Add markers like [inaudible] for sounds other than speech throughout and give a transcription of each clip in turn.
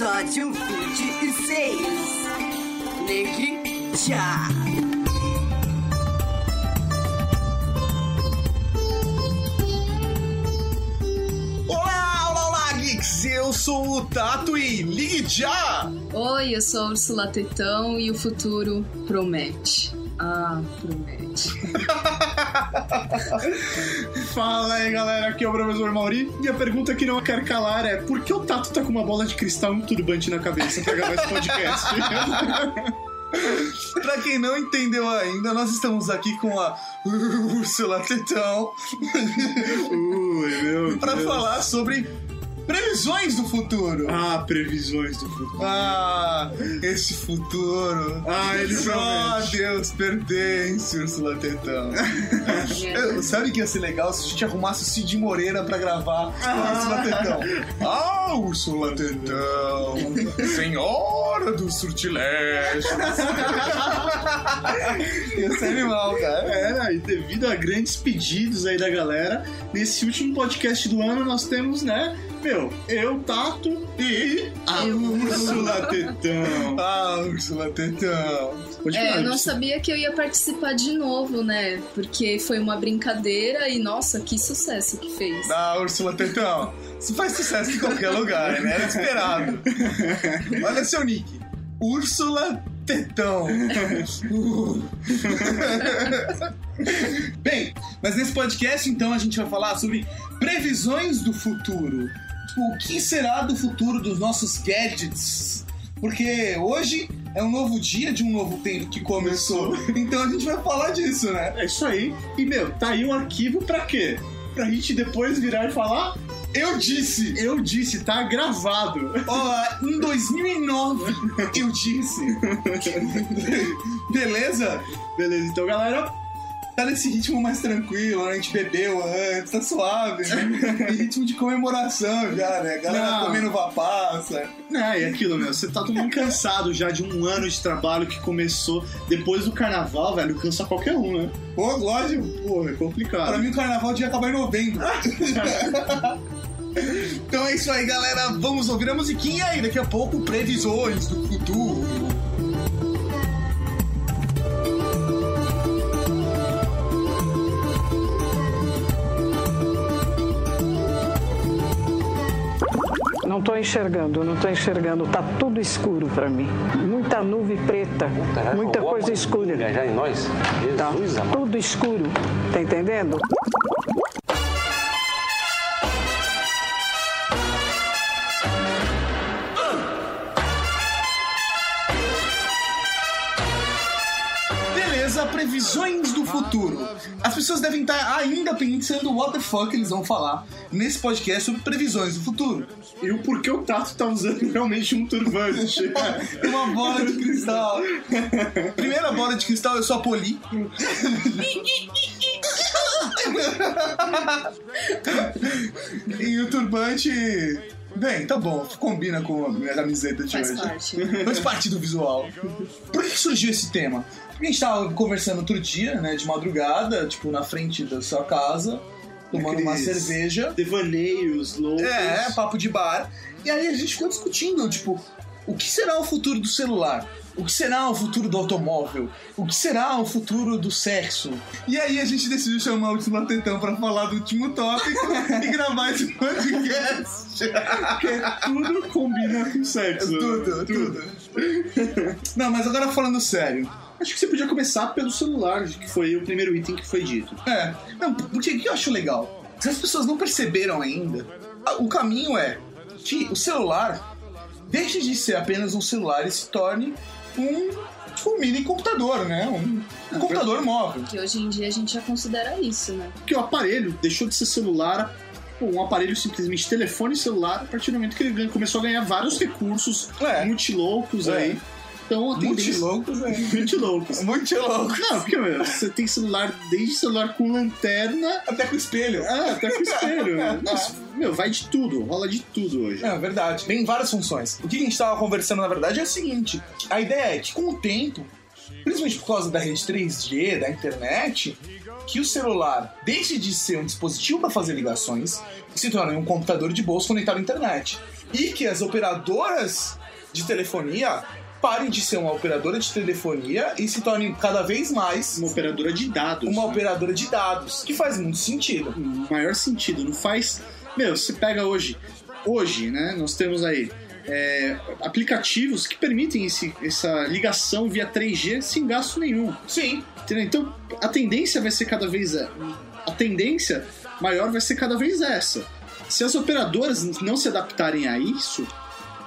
Episódio 26. Negue já. Olá, olá, olá, geeks! Eu sou o Tato e ligue já! Oi, eu sou a Ursula Tetão e o futuro promete. Ah, promete. [laughs] [laughs] Fala aí, galera, aqui é o professor Mauri e a pergunta que não quer calar é por que o Tato tá com uma bola de cristal e um turbante na cabeça pra gravar esse podcast? [laughs] pra quem não entendeu ainda, nós estamos aqui com a Ursula Tetão Ui, meu pra Deus. falar sobre previsões do futuro. Ah, previsões do futuro. Ah, esse futuro. Ah, ele Só. Deus pertence, Ursula Tetão. [laughs] Eu- Sabe que ia ser legal se a gente arrumasse o Cid Moreira pra gravar com a Ursula Tetão? [laughs] Ah, Ursula Tetão, senhora do surtilégio. [laughs] ia ser animal, cara. É, e devido a grandes pedidos aí da galera, nesse último podcast do ano nós temos, né, meu, eu, Tato e a Úrsula Tetão. [laughs] Ah, Ursula Tetão. Pode É, falar, eu não sabia que eu ia participar de novo, né? Porque foi uma brincadeira e, nossa, que sucesso que fez. Ah, Ursula Tetão. Isso faz sucesso em qualquer lugar, né? Era esperado. Olha seu nick. Úrsula Tetão. Uh. [laughs] Bem, mas nesse podcast, então, a gente vai falar sobre previsões do futuro. O que será do futuro dos nossos gadgets? Porque hoje é um novo dia de um novo tempo que começou. [laughs] Então a gente vai falar disso, né? É isso aí. E, meu, tá aí o arquivo pra quê? Pra gente depois virar e falar, Eu disse! eu disse, tá gravado. Ó, em 2009 [laughs] eu disse. [laughs] Beleza? Beleza, então, galera, Tá nesse ritmo mais tranquilo, né? a gente bebeu antes, tá suave, né? Ritmo de comemoração já, né? Galera Não. comendo vapaça. É, e aquilo, meu, você tá todo mundo cansado já de um ano de trabalho que começou depois do carnaval, velho, cansa qualquer um, né? Pô, lógico. Porra, é complicado. Pra mim o carnaval devia acabar em novembro. [laughs] então é isso aí, galera. Vamos ouvir a musiquinha e daqui a pouco previsões do futuro. Não estou enxergando, não estou enxergando. Tá tudo escuro para mim. Muita nuvem preta, Caralho, muita alguma coisa escura. Engajar em nós? Tá Jesus, amado. tudo escuro. Tá entendendo? Beleza, previsões futuro. As pessoas devem estar ainda pensando what the fuck eles vão falar nesse podcast sobre previsões do futuro. E o porquê o Tato tá usando realmente um turbante. [laughs] Uma bola de cristal. Primeira bola de cristal eu só poli. [laughs] e o turbante. Bem, tá bom, combina com a minha camiseta de Faz hoje. parte. Faz parte do visual. Por que surgiu esse tema? A gente tava conversando outro dia, né, de madrugada, tipo, na frente da sua casa, tomando uma Aqueles cerveja. Devaneios loucos. É, papo de bar. E aí a gente ficou discutindo, tipo, o que será o futuro do celular? O que será o futuro do automóvel? O que será o futuro do sexo? E aí a gente decidiu chamar o Último Tetão pra falar do último tópico [laughs] e gravar esse podcast. Porque tudo combina com sexo. tudo, tudo. Não, mas agora falando sério. Acho que você podia começar pelo celular, que foi o primeiro item que foi dito. É, não, porque o que eu acho legal? Se as pessoas não perceberam ainda, o caminho é que o celular deixe de ser apenas um celular e se torne um, tipo, um mini computador, né? Um, um computador móvel. Que hoje em dia a gente já considera isso, né? Porque o aparelho deixou de ser celular um aparelho simplesmente telefone celular a partir do momento que ele começou a ganhar vários recursos É. muito loucos É. aí. Então, a Muito loucos, [laughs] né? Muito loucos. [laughs] Muito louco. Não, porque, meu, você tem celular, desde celular com lanterna Até com espelho. ah, até com espelho. [laughs] Nossa, meu, vai de tudo, rola de tudo hoje. É verdade. Tem várias funções. O que a gente estava conversando, na verdade, é o seguinte: a ideia é que com o tempo, principalmente por causa da rede 3G, da internet, que o celular deixe de ser um dispositivo para fazer ligações e se torne um computador de bolso conectado à internet. E que as operadoras de telefonia parem de ser uma operadora de telefonia e se tornem cada vez mais Uma operadora de dados. uma né? operadora de dados, que faz muito sentido. no maior sentido. Não faz. Meu, você pega hoje. Hoje, né? Nós temos aí é, aplicativos que permitem esse- essa ligação via 3G sem gasto nenhum. Sim, Entendeu? Então a tendência vai ser cada vez. A tendência maior vai ser cada vez essa. Se as operadoras não se adaptarem a isso,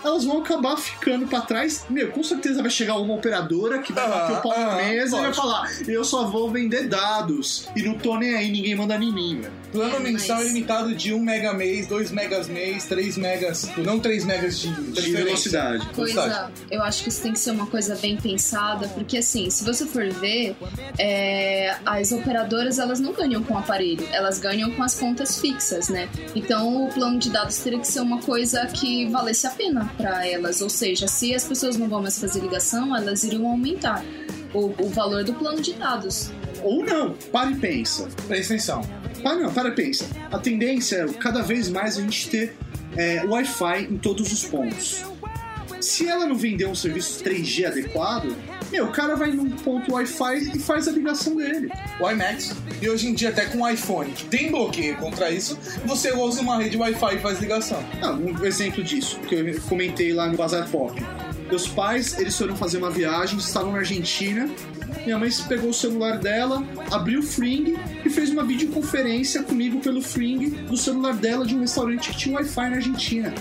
elas vão acabar ficando pra trás. Meu, com certeza vai chegar uma operadora que vai Ah, bater o pau na ah, mesa e vai falar: eu só vou vender dados. E não tô nem aí, ninguém manda em mim, velho. Plano É, mas- mensal ilimitado de 1 mega mês, 2 megas mês, 3 megas. Não 3 megas de, De transferência. velocidade. Coisa, eu acho que isso tem que ser uma coisa bem pensada, porque assim, se você for ver, é, as operadoras elas não ganham com o aparelho, elas ganham com as contas fixas, né? Então o plano de dados teria que ser uma coisa que valesse a pena para elas, ou seja, se as pessoas não vão mais fazer ligação, elas iriam aumentar o, o valor do plano de dados. Ou não, para e pensa. Presta atenção. Para não, para e pensa. A tendência é cada vez mais a gente ter é, Wi-Fi em todos os pontos. Se ela não vender um serviço 3G adequado, meu, o cara vai num ponto Wi-Fi e faz a ligação dele. O IMAX. E hoje em dia, até com o iPhone, que tem bloqueio contra isso, você usa uma rede Wi-Fi e faz ligação. Ah, um exemplo disso, que eu comentei lá no Bazar Pop. Meus pais, eles foram fazer uma viagem, estavam na Argentina. Minha mãe pegou o celular dela, abriu o Fring e fez uma videoconferência comigo pelo Fring do celular dela de um restaurante que tinha Wi-Fi na Argentina.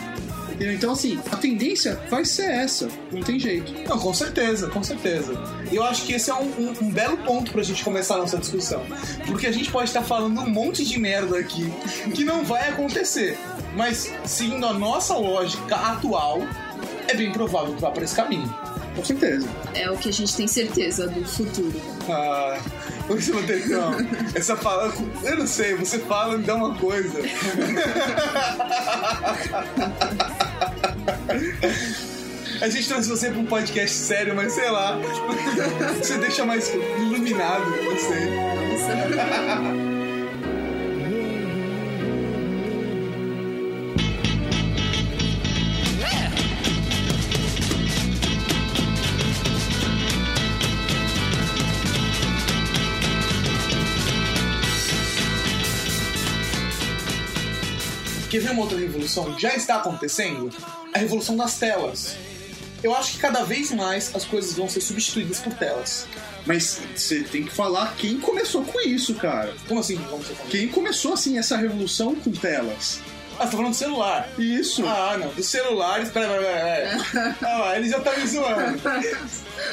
Entendeu? Então, assim, a tendência vai ser essa, não tem jeito. Não, com certeza, com certeza. E eu acho que esse é um, um- um belo ponto pra gente começar a nossa discussão. Porque a gente pode estar falando um monte de merda aqui que não vai acontecer. Mas, seguindo a nossa lógica atual, é bem provável que vá para esse caminho. Com certeza. É o que a gente tem certeza do futuro. Ah, Úrsula Tetão, essa fala. Eu não sei, você fala e me dá uma coisa. [laughs] A gente trouxe você pra um podcast sério, mas sei lá. Você deixa mais iluminado, não sei. Uma outra revolução? Já está acontecendo? A revolução das telas. Eu acho que cada vez mais as coisas vão ser substituídas por telas. Mas você tem que falar quem começou com isso, cara. Como assim? Como? Quem começou, assim, essa revolução com telas. Ah, você tá falando do celular. Isso. Ah, não. Dos celulares. Pera, pera, pera. pera. [laughs] Ah, lá, ele já tá me zoando.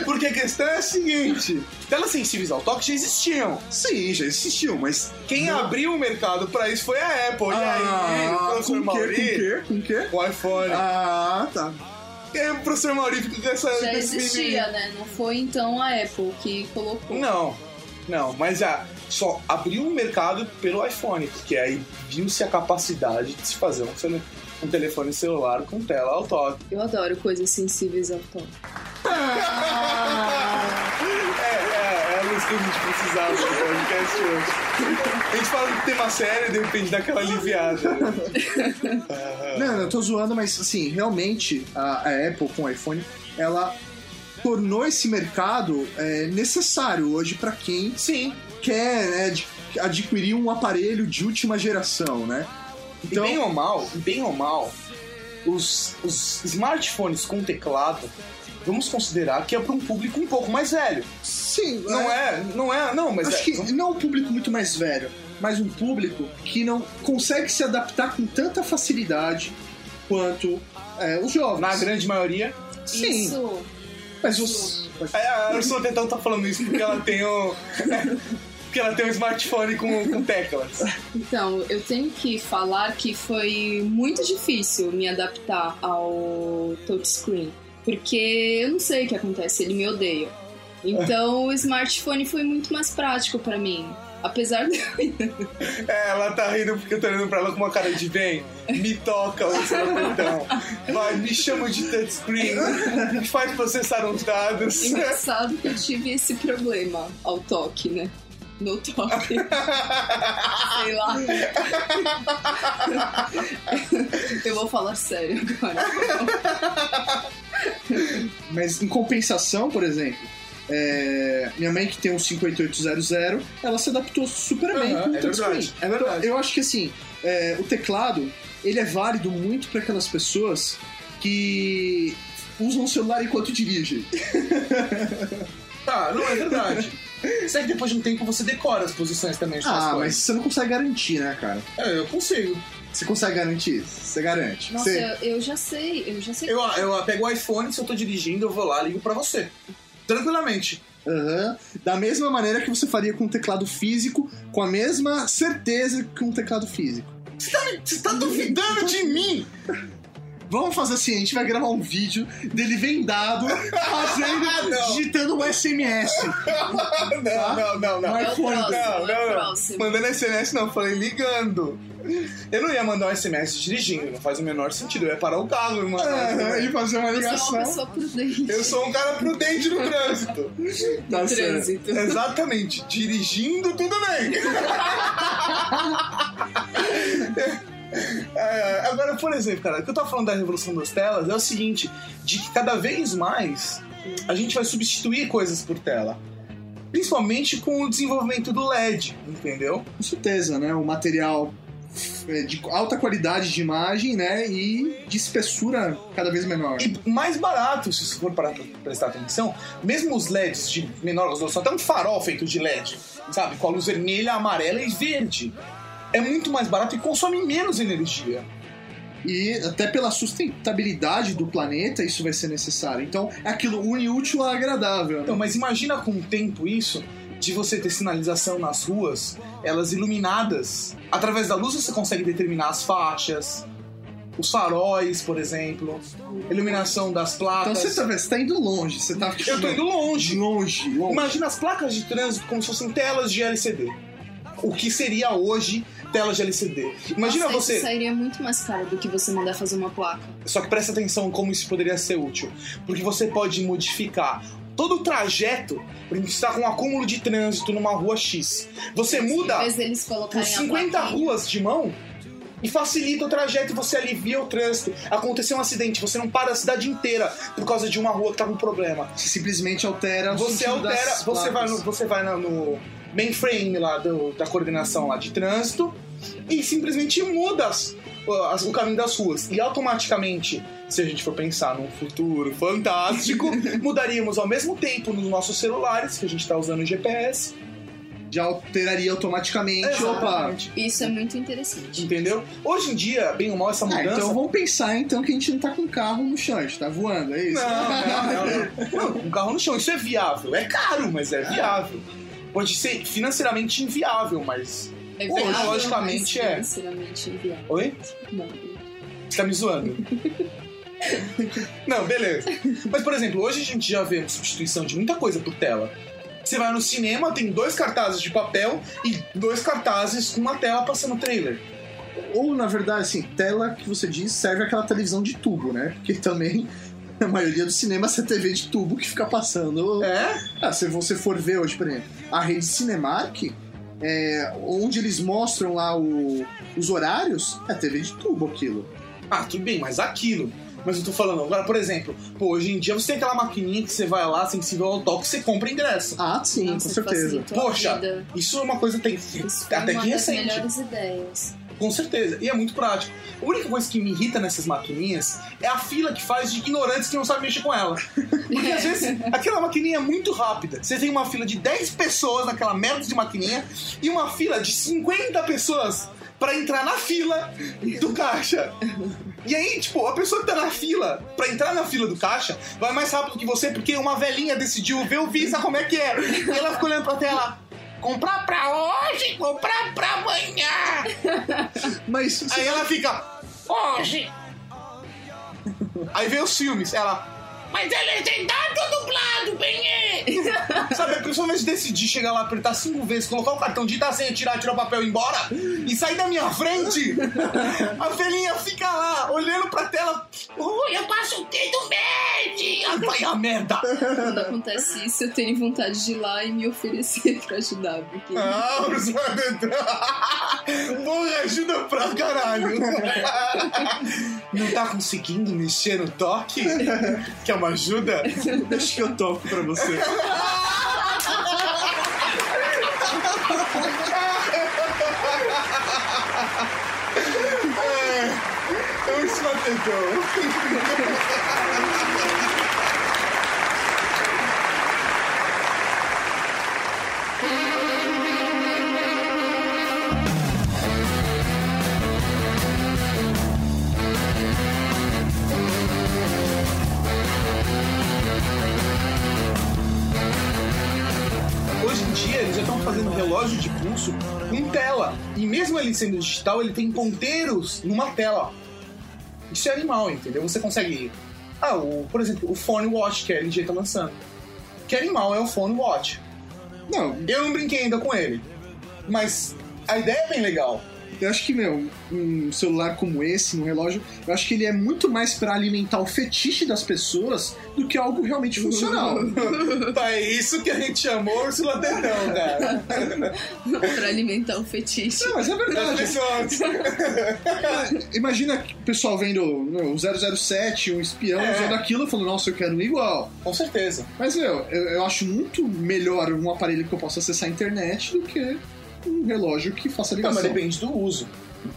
Porque a questão é a seguinte: telas sensíveis ao toque já existiam. Sim, já existiu, mas. Quem abriu o mercado pra isso foi a Apple. E aí, o professor Ah, com o quê? Com o quê? Com o quê? o iPhone. Ah, tá. E aí o professor Mauri fica com essa. Já com existia, né? Não foi então a Apple que colocou. Não, não, mas já só abriu o mercado pelo iPhone, porque aí viu-se a capacidade de se fazer um, um telefone celular com tela ao toque. Eu adoro coisas sensíveis ao toque. [laughs] É, é, é a luz que a gente precisava do podcast hoje. A gente fala de tema sério, de repente dá aquela aliviada. né? Não, eu tô zoando, mas assim, realmente a, a Apple com o iPhone, ela tornou esse mercado é, necessário hoje pra quem Sim, quer né, ad- adquirir um aparelho de última geração, né? e bem ou mal, bem ou mal, os, os smartphones com teclado, vamos considerar que é para um público um pouco mais velho. sim, Não é, não é, não, mas Acho é, que não um público muito mais velho, mas um público que não consegue se adaptar com tanta facilidade quanto é, os jovens. na grande maioria. Sim, Isso. Mas os. É, a Ursula Tetão tá falando isso porque ela tem o. [laughs] Porque ela tem um smartphone com, com teclas. Então, eu tenho que falar que foi muito difícil me adaptar ao touchscreen. Porque eu não sei o que acontece, ele me odeia. Então, o smartphone foi muito mais prático pra mim. Apesar de. É, ela tá rindo porque eu tô olhando pra ela com uma cara de bem. Me toca o seu botão. Vai, me chama de touchscreen. Me faz processar uns dados. Engraçado que eu tive esse problema ao toque, né? No toque. Sei lá. Eu vou falar sério agora. Mas em compensação, por exemplo, é, minha mãe que tem um 5800, ela se adaptou super bem Aham, com o é touchscreen. verdade, é verdade. Então, eu acho que assim, é, o teclado, ele é válido muito para aquelas pessoas que usam o celular enquanto dirigem. Tá, [laughs] não é verdade. [laughs] Será que depois de um tempo você decora as posições também? Ah, mas coisas? você não consegue garantir, né, cara? É, eu consigo. Você consegue garantir? Você garante. Nossa, Você- eu, eu já sei, eu já sei. Eu, eu pego o iPhone, se eu tô dirigindo, eu vou lá, ligo pra você. Tranquilamente. Aham. Da mesma maneira que você faria com um teclado físico, com a mesma certeza que um teclado físico. Você tá, me- você tá duvidando de mim? Vamos fazer assim, a gente vai gravar um vídeo dele vendado, fazendo, [laughs] Ah, Não. digitando um SMS. [laughs] Não, não, não, não. É Não, é o não, não. próximo. Mandando SMS não, falei ligando. Eu não ia mandar um SMS dirigindo, não faz o menor sentido. Eu ia parar o carro e mandar um SMS. e fazer uma Você é uma ligação. pessoa prudente. Eu sou um cara prudente no trânsito. Tá certo. trânsito. Exatamente. Dirigindo, tudo bem. [laughs] É, agora, por exemplo, cara, o que eu tava falando da revolução das telas é o seguinte: de que cada vez mais a gente vai substituir coisas por tela. Principalmente com o desenvolvimento do LED, entendeu? Com certeza, né? Um material é, de alta qualidade de imagem, né? E de espessura cada vez menor. E mais barato, se você for parar pra prestar atenção, mesmo os LEDs de menor resolução, até um farol feito de LED, sabe? Com a luz vermelha, amarela e verde. É muito mais barato e consome menos energia. E até pela sustentabilidade do planeta, isso vai ser necessário. Então, é aquilo une útil ao agradável. né? Então, mas imagina com o tempo isso, de você ter sinalização nas ruas, elas iluminadas. Através da luz você consegue determinar as faixas, os faróis, por exemplo, iluminação das Então placas. você tá, você tá indo longe, você tá Eu tô indo longe. longe, longe. Imagina as placas de trânsito como se fossem telas de LCD. O que seria hoje telas de LCD? Imagina Nossa, você. Isso sairia muito mais caro do que você mandar fazer uma placa. Só que presta atenção como isso poderia ser útil. Porque você pode modificar todo o trajeto. Por exemplo, está com um acúmulo de trânsito numa rua X. Você muda por colocarem a 50 plaquinha. ruas de mão e facilita o trajeto e você alivia o trânsito. Aconteceu um acidente, você não para a cidade inteira por causa de uma rua que tá com problema. Você simplesmente altera o Você altera, das você vai, no, você vai no mainframe lá do- da coordenação lá de trânsito e simplesmente muda as- as- o caminho das ruas. E automaticamente, se a gente for pensar num futuro fantástico, [laughs] mudaríamos ao mesmo tempo nos nossos celulares, que a gente está usando o GPS. Já alteraria automaticamente. Opa! Exatamente. Isso é muito interessante. Entendeu? Hoje em dia, bem ou mal, essa Ah, mudança. então vamos pensar então que a gente não tá com carro no chão, a gente tá voando, é isso? Não, não, não, [laughs] não. Um carro no chão, isso é viável. É caro, mas é viável. Pode ser financeiramente inviável, mas. É Hoje, viável, logicamente, mas é. financeiramente inviável. Oi? Não. Você tá me zoando? Não, beleza. Mas, por exemplo, hoje a gente já vê uma substituição de muita coisa por tela. Você vai no cinema, tem dois cartazes de papel e dois cartazes com uma tela passando trailer. Ou, na verdade, assim, tela que você diz serve aquela televisão de tubo, né? Porque também a maioria dos cinemas é TV de tubo que fica passando. É? Ah, se você for ver hoje, por exemplo, a rede Cinemark, é, onde eles mostram lá o- os horários, é TV de tubo aquilo. Ah, tudo bem, mas aquilo. Mas eu tô falando, agora, por exemplo, pô, hoje em dia você tem aquela maquininha que você vai lá, sensível ao toque, você compra ingresso. Ah, sim, Nossa, com certeza. Poxa. Isso é uma coisa que tem Isso até uma que das recente. melhores ideias. Com certeza. E é muito prático. A única coisa que me irrita nessas maquininhas é a fila que faz de ignorantes que não sabem mexer com ela. Porque às vezes [laughs] aquela maquininha é muito rápida. Você tem uma fila de 10 pessoas naquela merda de maquininha e uma fila de 50 pessoas pra entrar na fila do caixa. E aí, tipo, a pessoa que tá na fila, pra entrar na fila do caixa, vai mais rápido que você porque uma velhinha decidiu ver o Visa como é que é. E ela ficou olhando pra tela. Comprar pra hoje, comprar pra amanhã. [laughs] Mas Aí ela fica. Hoje. Aí vem os filmes, ela. Mas [laughs] é legendado dublado, bem é. Sabe, principalmente decidir chegar lá, apertar cinco vezes, colocar o cartão, digitar a senha, tirar, tirar o papel e ir embora e sair da minha frente, [laughs] a velhinha fica lá, olhando pra tela. Ui, eu passo o dedo. Ai, vai a merda! Quando acontece isso, eu tenho vontade de ir lá e me oferecer pra ajudar, porque Ah. Porra, ajuda pra caralho. [laughs] Não tá conseguindo mexer no toque? Quer uma ajuda? deixa que eu toco pra você. É, Ursula Denton. Hoje fazendo relógio de pulso com tela. E mesmo ele sendo digital, ele tem ponteiros numa tela. Isso é animal, entendeu? Você consegue. Ah, o, por exemplo, o Phone Watch que a LG tá lançando. Que animal é o Phone Watch. Não, Eu não brinquei ainda com ele. Mas a ideia é bem legal. Eu acho que, meu, um celular como esse, um relógio, eu acho que ele é muito mais pra alimentar o fetiche das pessoas do que algo realmente funcional. [laughs] Tá, é isso que a gente chamou Ursula Denton, cara. [laughs] pra alimentar o fetiche. Não, mas é verdade. [laughs] Imagina o pessoal vendo o 007, um espião É. usando aquilo e falando, nossa, eu quero um igual. Com certeza. Mas, meu, eu, eu acho muito melhor um aparelho que eu possa acessar a internet do que um relógio que faça Não, mas ligação. depende do uso.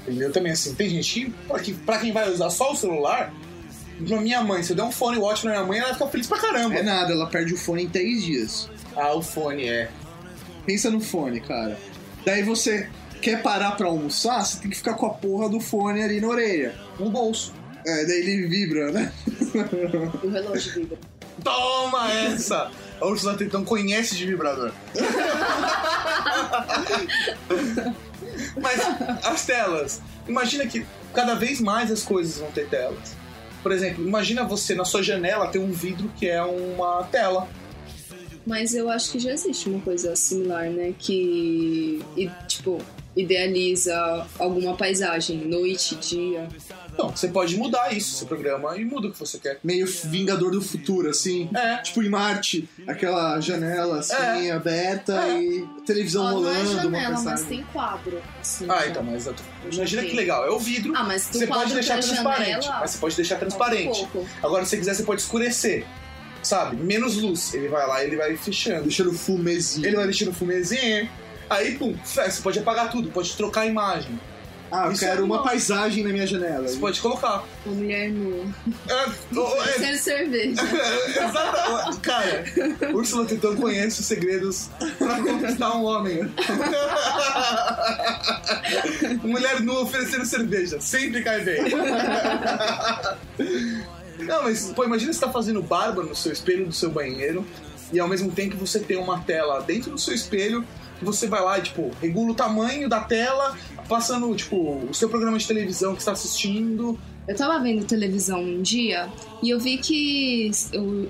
Entendeu? Também assim, tem gente que, pra, que, pra quem vai usar só o celular, pra minha mãe, se eu der um fone watch pra minha mãe, ela fica feliz pra caramba. É nada, ela perde o fone em três dias. Ah, o fone, é. Pensa no fone, cara. Daí você quer parar pra almoçar, você tem que ficar com a porra do fone ali na orelha. No bolso. É, daí ele vibra, né? O relógio vibra. Toma essa! A Ursula Tetão conhece de vibrador. Mas as telas. Imagina que cada vez mais as coisas vão ter telas. Por exemplo, imagina você na sua janela ter um vidro que é uma tela. Mas eu acho que já existe uma coisa similar, né? Que, e, tipo, idealiza alguma paisagem, noite, dia. Não, você pode mudar isso, seu programa, e muda o que você quer. Meio Vingador do Futuro, assim. É. Tipo em Marte, aquela janela assim, aberta É. e televisão Ó, não é rolando, uma janela, mas tem quadro. assim, Ah, já. então, mas eu tô- imagina que legal. É o vidro. Ah, mas Você pode deixar transparente. janela, Mas você pode deixar transparente. pouco. Agora, se você quiser, você pode escurecer. Sabe? Menos luz. Ele vai lá e ele vai fechando. Deixando fumezinho. Ele vai deixando fumezinho. Aí, pum, você pode apagar tudo, pode trocar a imagem. Ah, eu Isso quero é uma bom. paisagem na minha janela. Você pode colocar. Uma mulher nua. É, [laughs] oh, é, cerveja. [laughs] Exatamente. Cara, Úrsula Tetão conhece os segredos pra conquistar um homem. [laughs] Mulher nua oferecendo cerveja. Sempre cai bem. Não, mas, pô, imagina você tá fazendo barba no seu espelho do seu banheiro e ao mesmo tempo você tem uma tela dentro do seu espelho você vai lá e, tipo, regula o tamanho da tela, passando, tipo, o seu programa de televisão que está assistindo. Eu tava vendo televisão um dia e eu vi que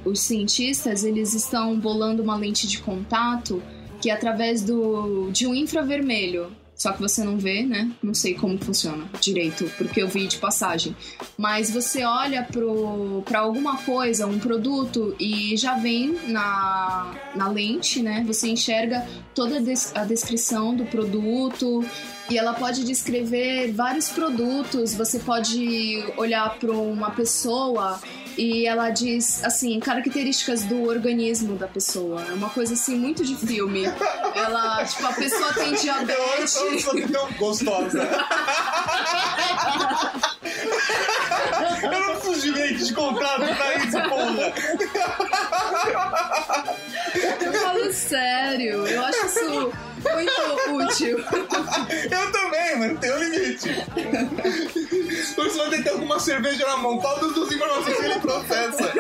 os cientistas eles estão bolando uma lente de contato que é através do, de um infravermelho. Só que você não vê, né? Não sei como funciona direito, porque eu vi de passagem. Mas você olha pro, pra alguma coisa, um produto, e já vem na, na lente, né? Você enxerga toda a, des- a descrição do produto, e ela pode descrever vários produtos. Você pode olhar para uma pessoa e ela diz assim características do organismo da pessoa. É uma coisa assim muito de filme. Ela, tipo, a pessoa tem diabetes. Eu gostosa. [laughs] Eu não preciso de lente de contato pra isso, porra. Eu falo sério. Eu acho isso muito útil. Eu também, mas tem um limite. Você vai ter alguma cerveja na mão. Qual das duas informações que ele processa?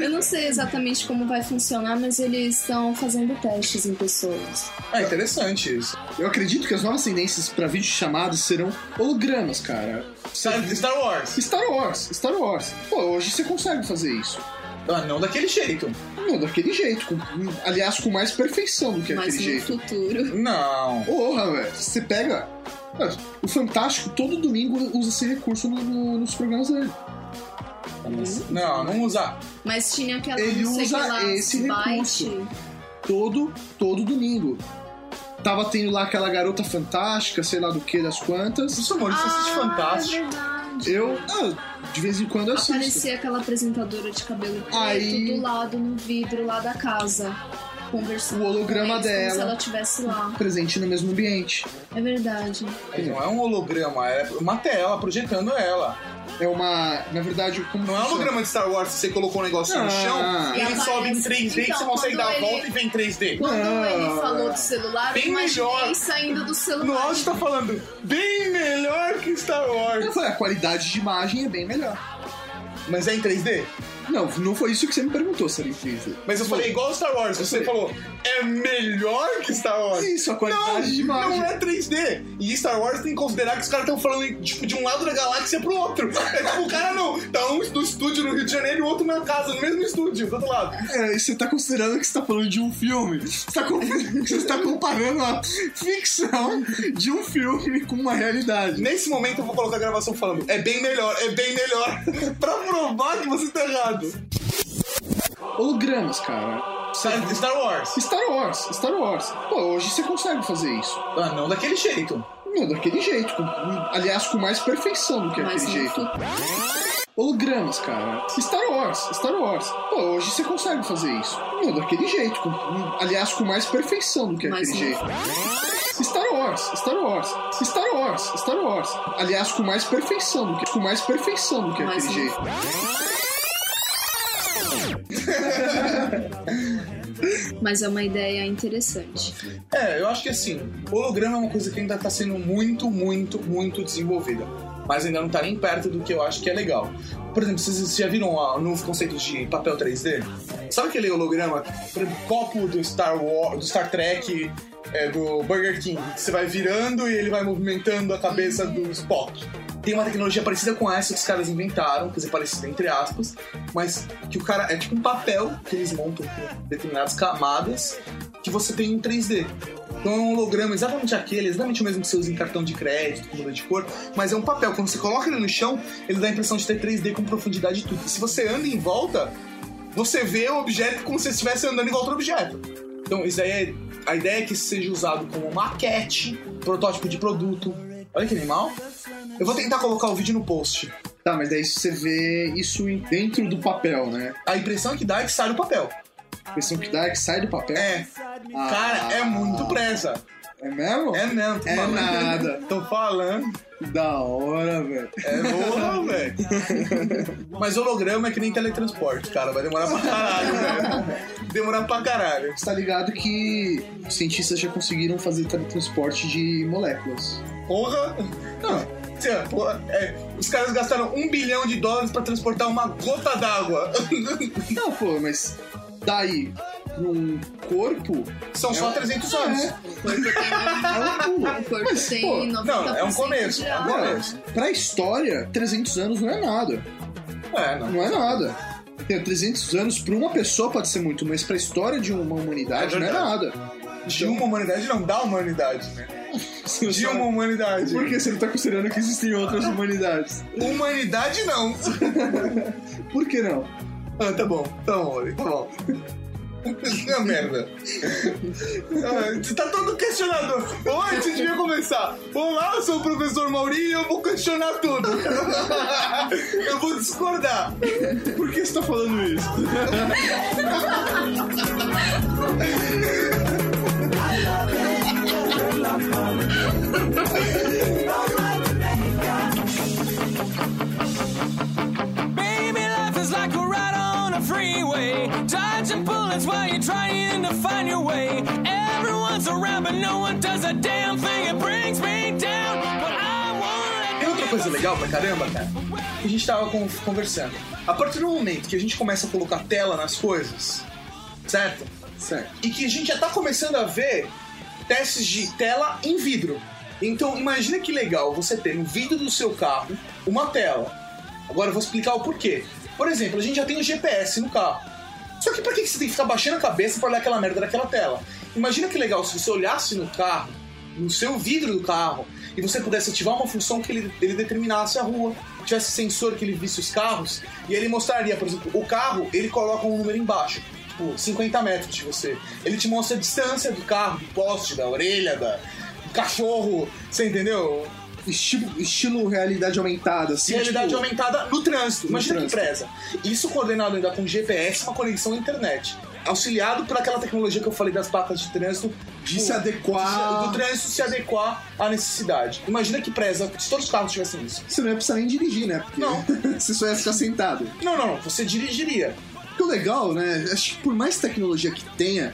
Eu não sei exatamente como vai funcionar, mas eles estão fazendo testes em pessoas. É interessante isso. Eu acredito que as novas tendências pra vídeo chamadas serão hologramas, cara. Star, Star Wars. Star Wars, Star Wars. Pô, hoje você consegue fazer isso. Ah, não daquele jeito. Não, daquele jeito. com- aliás, com mais perfeição do que Mas aquele no jeito. futuro. Não. Porra, velho. Você pega. Ah, O Fantástico todo domingo usa esse recurso no- no- nos programas dele. Não, não usar. Mas tinha aquela Ele usa lá, esse Byte. recurso. Todo, todo domingo. Tava tendo lá aquela garota fantástica, sei lá do que, das quantas. Isso, amor, isso assiste Ah, fantástico. É. Eu, ah, de vez em quando eu assisto. Aparecia aquela apresentadora de cabelo preto Aí- do lado no vidro lá da casa. Conversando O holograma com eles, Como se dela. ela estivesse lá. Presente no mesmo ambiente. É verdade. Não é um holograma, é uma tela projetando ela. É uma. Na verdade, como Não é um holograma de Star Wars que você colocou um negócio Ah. no chão, E ele aparece- sobe em 3D e Então, você consegue dar a ele- volta e vem em 3D. Quando Ah, ele falou do celular, bem eu melhor. saindo do celular. No áudio tá falando bem melhor que Star Wars. Eu falei, a qualidade de imagem é bem melhor. Mas é em 3D? Não, não foi isso que você me perguntou, se era em 3D. Mas eu falei igual Star Wars. Você falou, é melhor que Star Wars. Isso, a qualidade não, de imagem. Não é 3D. E Star Wars tem que considerar que os caras estão falando tipo, de um lado da galáxia pro outro. É tipo, o cara não. Tá um no estúdio no Rio de Janeiro e o outro na casa, no mesmo estúdio, do outro lado. É, e você tá considerando que você tá falando de um filme. Você tá, com- [laughs] você tá comparando a ficção de um filme com uma realidade. Nesse momento eu vou colocar a gravação falando, é bem melhor, é bem melhor. [laughs] pra provar que você tá errado. Hologramas, cara. Star, Star Wars. Star Wars, Star Wars. Pô, hoje você consegue fazer isso. Ah, não daquele jeito. Não, daquele jeito. com- aliás, com mais perfeição do que Mas aquele jeito. Hologramas, cara. Star Wars, Star Wars. Pô, hoje você consegue fazer isso. Não, daquele jeito. com- aliás, com mais perfeição do que Mas aquele jeito. Star Wars, Star Wars, Star Wars, Star Wars. Aliás, com mais perfeição do que, com mais perfeição do que Mas aquele jeito. [laughs] Mas é uma ideia interessante. É, eu acho que assim, holograma é uma coisa que ainda tá sendo muito, muito, muito desenvolvida. Mas ainda não tá nem perto do que eu acho que é legal. Por exemplo, vocês já viram o novo conceito de papel 3D? Sabe aquele holograma, por exemplo, copo do Star Wars, do Star Trek, é, do Burger King, você vai virando e ele vai movimentando a cabeça do Spock? Tem uma tecnologia parecida com essa que os caras inventaram, quer dizer, parecida entre aspas, mas que o cara é tipo um papel que eles montam com determinadas camadas que você tem em 3D. Então é um holograma exatamente aquele, exatamente o mesmo que você usa em cartão de crédito, com muda de cor, mas é um papel. Quando você coloca ele no chão, ele dá a impressão de ter 3D com profundidade e tudo. E se você anda em volta, você vê o objeto como se estivesse andando em volta do objeto. Então, isso aí é. A ideia é que isso seja usado como maquete, protótipo de produto. Olha que animal. Eu vou tentar colocar o vídeo no post. Tá, mas daí você vê isso dentro do papel, né? A impressão que dá é que sai do papel. A impressão que dá é que sai do papel. É. Ah. Cara, é muito presa. É mesmo? É mesmo. tô É falando. nada. [laughs] Tô falando. Da hora, velho. É boa, [laughs] velho. Mas holograma é que nem teletransporte, cara. Vai demorar pra caralho, velho. Demorar pra caralho. Você tá ligado que os cientistas já conseguiram fazer teletransporte de moléculas. Porra. Não. É, os caras gastaram um bilhão de dólares pra transportar uma gota d'água. [laughs] Não, pô, mas daí num corpo São só 300 anos. é, O corpo tem, é um pulo. o corpo Mas, tem pô, 90% não, é um começo, é um começo. Pra história, 300 anos não é nada. É, não. Não é nada. Tem 300 anos pra uma pessoa pode ser muito, mas pra história de uma humanidade É não é nada. De uma humanidade não, da humanidade, né? De uma humanidade. Por que você não tá considerando que existem outras humanidades? Humanidade não. Por que não? Ah, tá bom, tá bom, tá bom. É merda. Ah, Você tá todo questionador. Oi, você devia começar. Olá, eu sou o professor Maurinho e eu vou questionar tudo. Eu vou discordar. Por que você tá falando isso? Coisa legal pra caramba, cara? Que a gente tava con- conversando. A partir do momento que a gente começa a colocar tela nas coisas, certo? Certo. E que a gente já tá começando a ver testes de tela em vidro. Então imagina que legal você ter no vidro do seu carro uma tela. Agora eu vou explicar o porquê. Por exemplo, a gente já tem o GPS no carro. Só que pra que você tem que ficar baixando a cabeça pra olhar aquela merda daquela tela? Imagina que legal se você olhasse no carro, no seu vidro do carro, e você pudesse ativar uma função que ele, ele determinasse a rua, tivesse sensor que ele visse os carros, e ele mostraria, por exemplo, o carro, ele coloca um número embaixo, tipo 50 metros de você. Ele te mostra a distância do carro, do poste, da orelha, da, do cachorro, você entendeu? Estilo, estilo realidade aumentada, assim. realidade tipo, aumentada no trânsito. No Imagina trânsito. que preza. Isso coordenado ainda com GPS, uma conexão à internet. Auxiliado por aquela tecnologia que eu falei das placas de trânsito. De se adequar. Do trânsito se adequar à necessidade. Imagina que preza se todos os carros tivessem isso. Você não ia precisar nem dirigir, né? Porque Não. [laughs] você só ia ficar sentado. Não, não, não. Você dirigiria. Porque o legal, né? Acho que por mais tecnologia que tenha,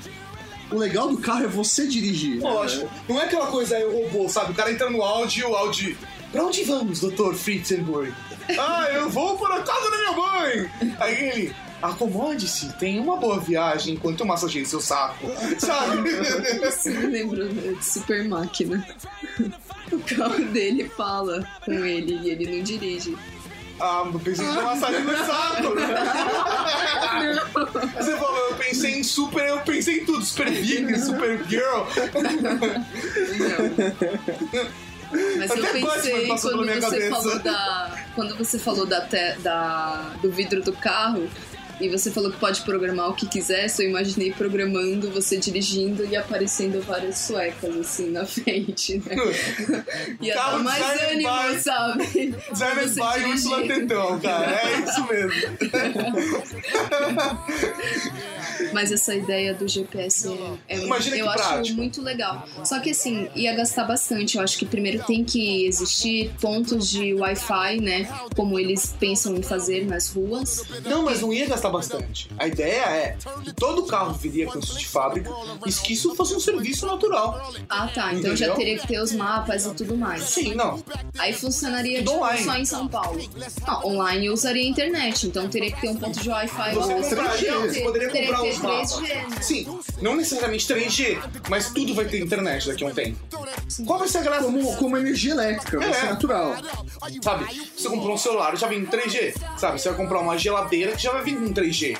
o legal do carro é você dirigir. né? Lógico. Não é aquela coisa aí, o robô, sabe? O cara entra no áudio e o áudio. Pra onde vamos, Dr. Fritzenburg? [laughs] ah, eu vou para a casa da minha mãe! Aí ele. Acomode-se, tenha uma boa viagem enquanto eu massageio seu saco. [laughs] Sabe? Isso me lembrou de Super Máquina. [laughs] O carro dele fala com ele e ele não dirige. Ah, eu pensei era massagem no saco. Você falou, eu pensei em super, eu pensei em tudo, super Vic, super girl. Mas Até eu pensei quando você cabeça. falou da. Quando você falou da, te- da- do vidro do carro e você falou que pode programar o que quiser, só eu imaginei programando você dirigindo e aparecendo várias suecas assim na [laughs] frente, né? [laughs] Ia dar mais ânimo, by- sabe? [laughs] Você by dirigir. Tetão, cara. É isso mesmo. Mas essa ideia do GPS é, é Imagina eu acho prático. muito legal. Só que assim, ia gastar bastante. Eu acho que primeiro tem que existir pontos de Wi-Fi, né? Como eles pensam em fazer nas ruas. Não, mas não ia gastar bastante. A ideia é que todo carro viria com isso de fábrica e que isso fosse um serviço natural. Ah, tá. Então já teria que ter os mapas e tudo mais. Sim, não. Aí funcionaria Tudo tipo, online. só em São Paulo. Ah, online usaria a internet, então teria que ter um ponto de Wi-Fi. Você compraria, você poderia teria comprar os mapas. 3G, né? Sim, não necessariamente 3G, mas tudo vai ter internet daqui a um tempo. Qual vai ser a graça? Como, como energia elétrica, vai É. ser natural. Sabe, você comprou um celular, já vem em 3G. Sabe, você vai comprar uma geladeira que já vai vir com 3G.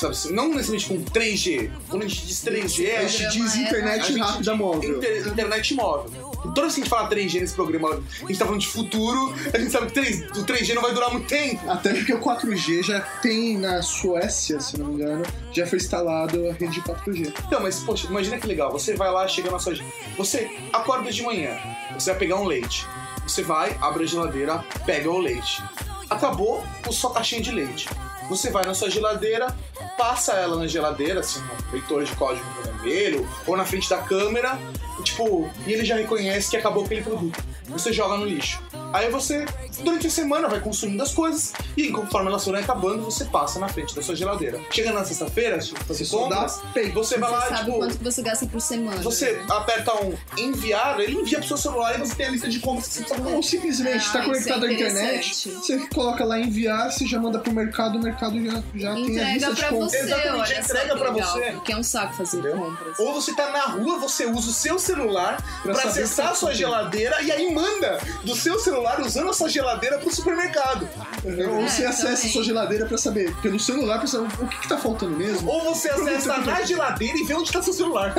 Sabe, assim, não necessariamente com 3G. Quando a gente diz 3G, é A gente diz é- A internet gente- rápida móvel. Inter- internet móvel. Toda vez que a gente fala 3G nesse programa, a gente tá falando de futuro, a gente sabe que 3, o 3G não vai durar muito tempo. Até porque o 4G já tem na Suécia, se não me engano, já foi instalado a rede 4G. Então, mas, poxa, imagina que legal. Você vai lá, chega na sua. Você acorda de manhã, você vai pegar um leite. Você vai, abre a geladeira, pega o leite. Acabou sua caixinha de leite. Você vai na sua geladeira, passa ela na geladeira, assim, no leitor de código vermelho, ou na frente da câmera, e, tipo, e ele já reconhece que acabou aquele produto. Você joga no lixo. Aí você, durante a semana, vai consumindo as coisas, e conforme elas forem acabando, você passa na frente da sua geladeira. Chega na sexta-feira, tipo, você só compra, dá pay. você vai lá, sabe tipo, quanto que você gasta por semana. você aperta um enviar, ele envia pro seu celular e você tem a lista de compras que você precisa Ou fazer. simplesmente Ah, está isso conectado é à internet, você coloca lá enviar, você já manda pro mercado, o mercado já, já tem a lista de pra compras. você, Exatamente, entrega pra legal, você. Porque é um saco fazer Entendeu? compras. Ou você tá na rua, você usa o seu celular Pra pra, acessar o a sua geladeira e aí manda do seu celular usando a sua geladeira pro supermercado. Ou você É, acessa também. a sua geladeira pra saber, pelo celular, pra saber o que, que tá faltando mesmo. Ou você acessa na geladeira e vê onde tá seu celular. [laughs]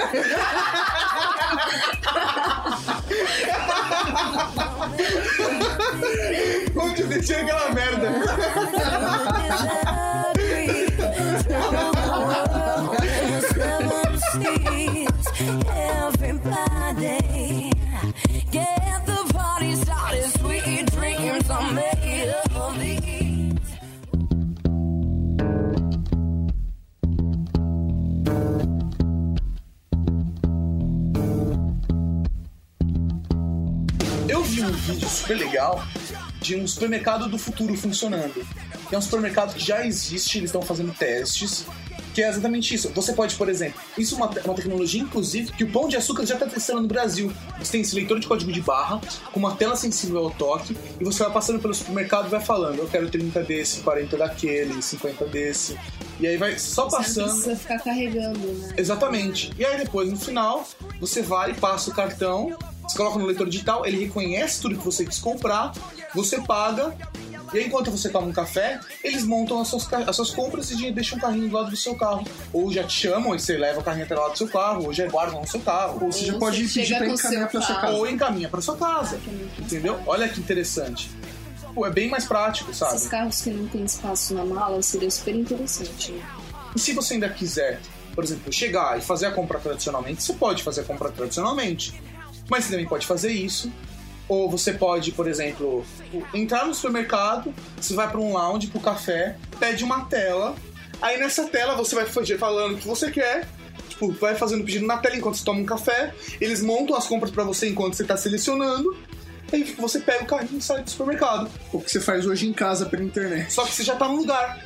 onde eu deixei aquela merda. [laughs] um vídeo super legal de um supermercado do futuro funcionando. É um supermercado que já existe, eles estão fazendo testes, que é exatamente isso. Você pode, por exemplo, isso é uma, uma tecnologia, inclusive, que o Pão de Açúcar já está testando no Brasil. Você tem esse leitor de código de barra, com uma tela sensível ao toque, e você vai passando pelo supermercado e vai falando: eu quero 30 desse, 40 daquele, 50 desse. E aí vai só Você não passando. precisa ficar carregando, né? Exatamente. E aí depois, no final, você vai, passa o cartão, você coloca no leitor digital, ele reconhece tudo que você quis comprar, você paga, e aí enquanto você toma um café, eles montam as suas, as suas compras e deixam o carrinho do lado do seu carro. Ou já te chamam e você leva o carrinho até lá do seu carro, ou já guardam no seu carro. Ou você já pode você pedir pra encaminhar pra sua carro. casa. Ou encaminha pra sua casa. Entendeu? Olha que interessante. Pô, é bem mais prático, sabe? Esses carros que não tem espaço na mala seria super interessante. Né? E se você ainda quiser, por exemplo, chegar e fazer a compra tradicionalmente, você pode fazer a compra tradicionalmente. Mas você também pode fazer isso. Ou você pode, por exemplo, entrar no supermercado, você vai para um lounge, pro café, pede uma tela. Aí nessa tela você vai falando o que você quer. Tipo, vai fazendo pedido na tela enquanto você toma um café. Eles montam as compras para você enquanto você tá selecionando. Aí você pega o carrinho e sai do supermercado. O que você faz hoje em casa pela internet. Só que você já tá no lugar.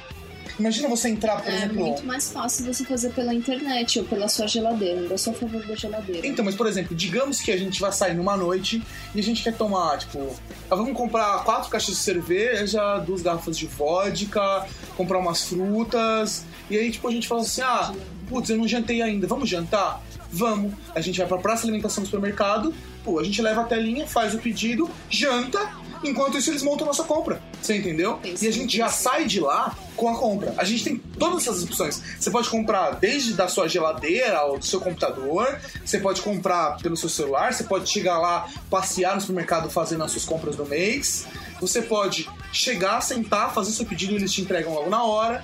Imagina você entrar, por É exemplo, muito mais fácil você fazer pela internet ou pela sua geladeira. Ainda sou a favor da geladeira. Então, mas por exemplo, digamos que a gente vai sair numa noite e a gente quer tomar, tipo, ah, vamos comprar quatro caixas de cerveja, duas garrafas de vodka, comprar umas frutas, e aí, tipo, a gente fala assim: ah, putz, eu não jantei ainda, vamos jantar? Vamos. A gente vai pra praça de alimentação do supermercado, pô, a gente leva a telinha, faz o pedido, janta. Enquanto isso, eles montam a nossa compra. Você entendeu? Isso, E a gente já isso. sai de lá com a compra. A gente tem todas essas opções. Você pode comprar desde da sua geladeira ou do seu computador, você pode comprar pelo seu celular, você pode chegar lá, passear no supermercado fazendo as suas compras do mês. Você pode chegar, sentar, fazer seu pedido e eles te entregam logo na hora.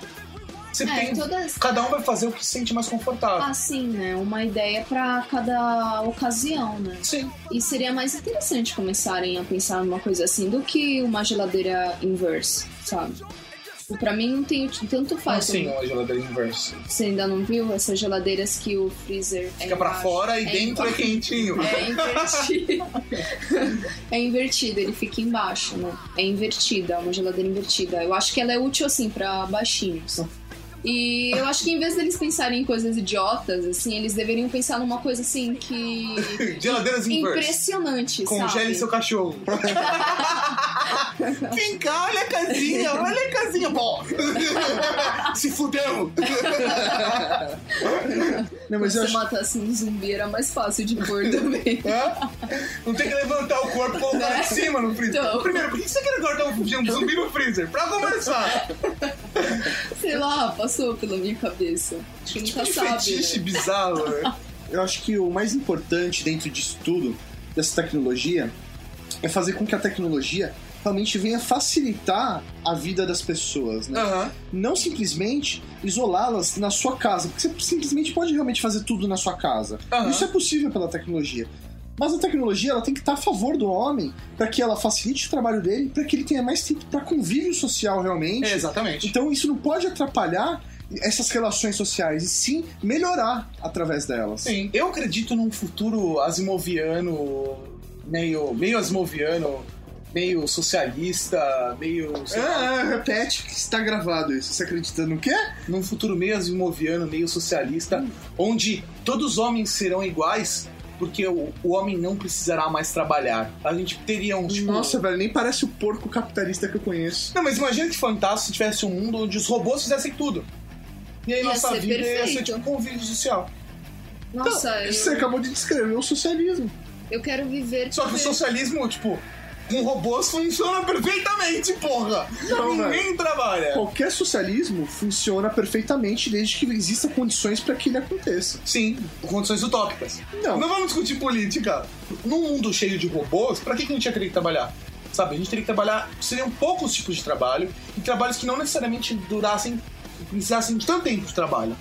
Você É, tem. todas- Cada um vai fazer o que se sente mais confortável. Assim, né? Uma ideia pra cada ocasião, né? Sim. E seria mais interessante começarem a pensar numa coisa assim do que uma geladeira inverse, sabe? E Pra mim não tem tanto faz. Assim, uma geladeira inversa. Você ainda não viu essas geladeiras que o freezer é Fica pra embaixo? fora e É dentro é quentinho. É invertido. [laughs] é invertido, ele fica embaixo, né? É invertida, é uma geladeira invertida. Eu acho que ela é útil, assim, pra baixinhos. E eu acho que em vez deles pensarem em coisas idiotas, assim, eles deveriam pensar numa coisa, assim, que... [laughs] Geladeiras. Impressionante, Congele sabe? seu cachorro. [laughs] Vem cá, olha a casinha, olha a casinha. Bom, [laughs] se fudeu. Não, mas você acho, matasse um zumbi, era mais fácil de pôr também. Hã? Não tem que levantar o corpo e colocar em cima no freezer. Então. Primeiro, por que você quer guardar um zumbi no freezer? Pra conversar. Sei lá, passou pela minha cabeça. Acho que nunca Que sabe. fetiche né? bizarro, né? [laughs] eu acho que o mais importante dentro disso tudo, dessa tecnologia, é fazer com que a tecnologia realmente venha facilitar a vida das pessoas, né? Aham. Não simplesmente isolá-las na sua casa, porque você simplesmente pode realmente fazer tudo na sua casa. Aham. Isso é possível pela tecnologia. Mas a tecnologia ela tem que estar a favor do homem para que ela facilite o trabalho dele, para que ele tenha mais tempo para convívio social realmente. É, exatamente. Então isso não pode atrapalhar essas relações sociais, e sim melhorar através delas. Sim, eu acredito num futuro asimoviano, meio, meio asimoviano, meio socialista, meio. Ah, repete que está gravado isso. Você acredita no quê? num futuro meio asimoviano, meio socialista, onde todos os homens serão iguais, porque o, o homem não precisará mais trabalhar. A gente teria um tipo. Nossa, velho, nem parece o porco capitalista que eu conheço. Não, mas imagina que fantástico se tivesse um mundo onde os robôs fizessem tudo. E aí Ia nossa vida ia ser perfeito. tipo um convívio social. Nossa, eu, Você acabou de descrever o socialismo. eu quero viver. Só que o socialismo, tipo, com robôs funciona perfeitamente, porra! Não, Ninguém trabalha. Qualquer socialismo funciona perfeitamente desde que existam condições para que ele aconteça. Sim, condições utópicas. Não. Não vamos discutir política. Num mundo cheio de robôs, pra que que a gente ia querer trabalhar? Sabe, a gente teria que trabalhar. Seriam poucos tipos de trabalho e trabalhos que não necessariamente durassem. precisassem de tanto tempo de trabalho.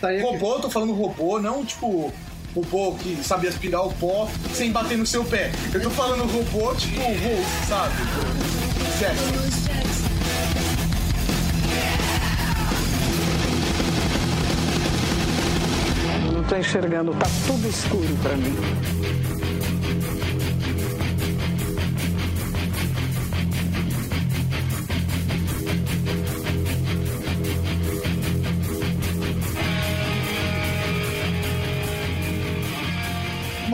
Tá aí Robô, eu tô falando robô, não tipo. Robô que sabe aspirar o pó sem bater no seu pé. Eu tô falando robô tipo Wolf, sabe? Certo. Eu não tô enxergando, tá tudo escuro pra mim.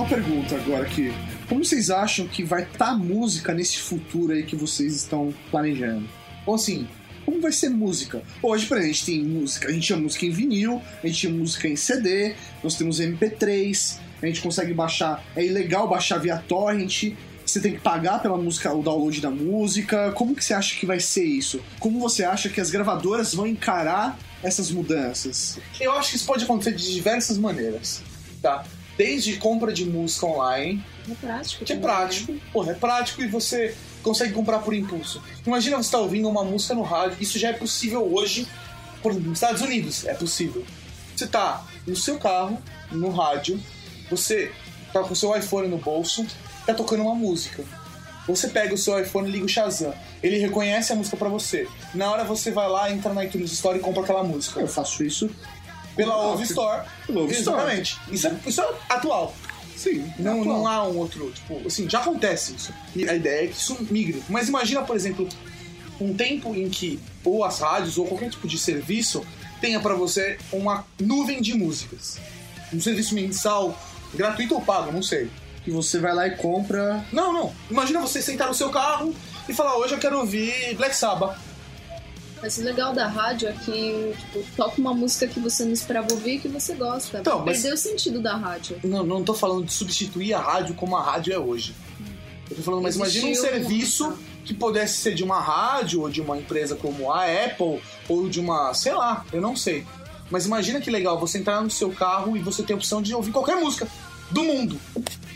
Pergunta agora aqui. Como vocês acham que vai estar a música nesse futuro aí que vocês estão planejando? Ou assim, como vai ser música? Hoje, por exemplo, a gente tem música, a gente tinha música em vinil, a gente tinha música em CD, nós temos MP3, a gente consegue baixar, é ilegal baixar via torrent, você tem que pagar pela música, o download da música. Como que você acha que vai ser isso? Como você acha que as gravadoras vão encarar essas mudanças? Eu acho que isso pode acontecer de diversas maneiras, tá? Desde compra de música online, É prático. que é né? prático, porra, é prático e você consegue comprar por impulso. Imagina você estar ouvindo uma música no rádio, isso já é possível hoje, por exemplo, nos Estados Unidos é possível. Você tá no seu carro, no rádio, você tá com o seu iPhone no bolso, tá tocando uma música. Você pega o seu iPhone e liga o Shazam. Ele reconhece a música pra você. Na hora você vai lá, entra na iTunes Store e compra aquela música. Eu faço isso. Pela Ouve Store. pela Ouve Store. Exatamente. Isso é, isso é atual. Sim. Não, atual. não há um outro, tipo, assim, já acontece isso. E a ideia é que isso migre. Mas imagina, por exemplo, um tempo em que ou as rádios ou qualquer tipo de serviço tenha pra você uma nuvem de músicas. Um serviço mensal, gratuito ou pago, não sei. Que você vai lá e compra. Não, não. Imagina você sentar no seu carro e falar, hoje eu quero ouvir Black Sabbath. Mas o legal da rádio é que, tipo, toca uma música que você não esperava ouvir e que você gosta. Então, mas- Perdeu o sentido da rádio. Não, não tô falando de substituir a rádio como a rádio é hoje. Eu tô falando, mas imagina um Existiu serviço que pudesse ser de uma rádio ou de uma empresa como a Apple ou de uma, sei lá, eu não sei. Mas imagina que legal você entrar no seu carro e você ter a opção de ouvir qualquer música do mundo.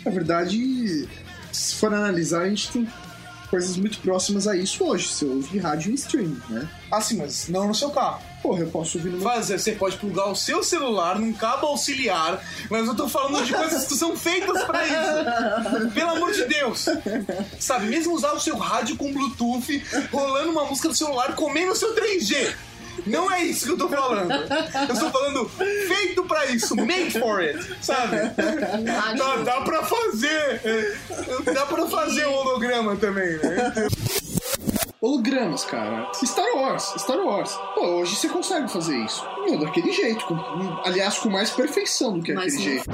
Na verdade, se for analisar, a gente tem coisas muito próximas a isso hoje. Você ouve rádio e streaming, né? Assim, mas não no seu carro. Porra, eu posso ouvir no meu. Você pode plugar o seu celular num cabo auxiliar, mas eu tô falando de coisas que são feitas pra isso. Pelo amor de Deus. Sabe, mesmo usar o seu rádio com Bluetooth, rolando uma música no celular, comendo o seu 3G. Não é isso que eu tô falando. Eu estou falando feito pra isso, made for it, sabe? Dá, dá pra fazer. é, Dá pra fazer o holograma também, né? Hologramas, cara. Star Wars, Star Wars. Pô, hoje você consegue fazer isso. Não, daquele jeito. com- aliás, com mais perfeição do que Mas aquele jeito.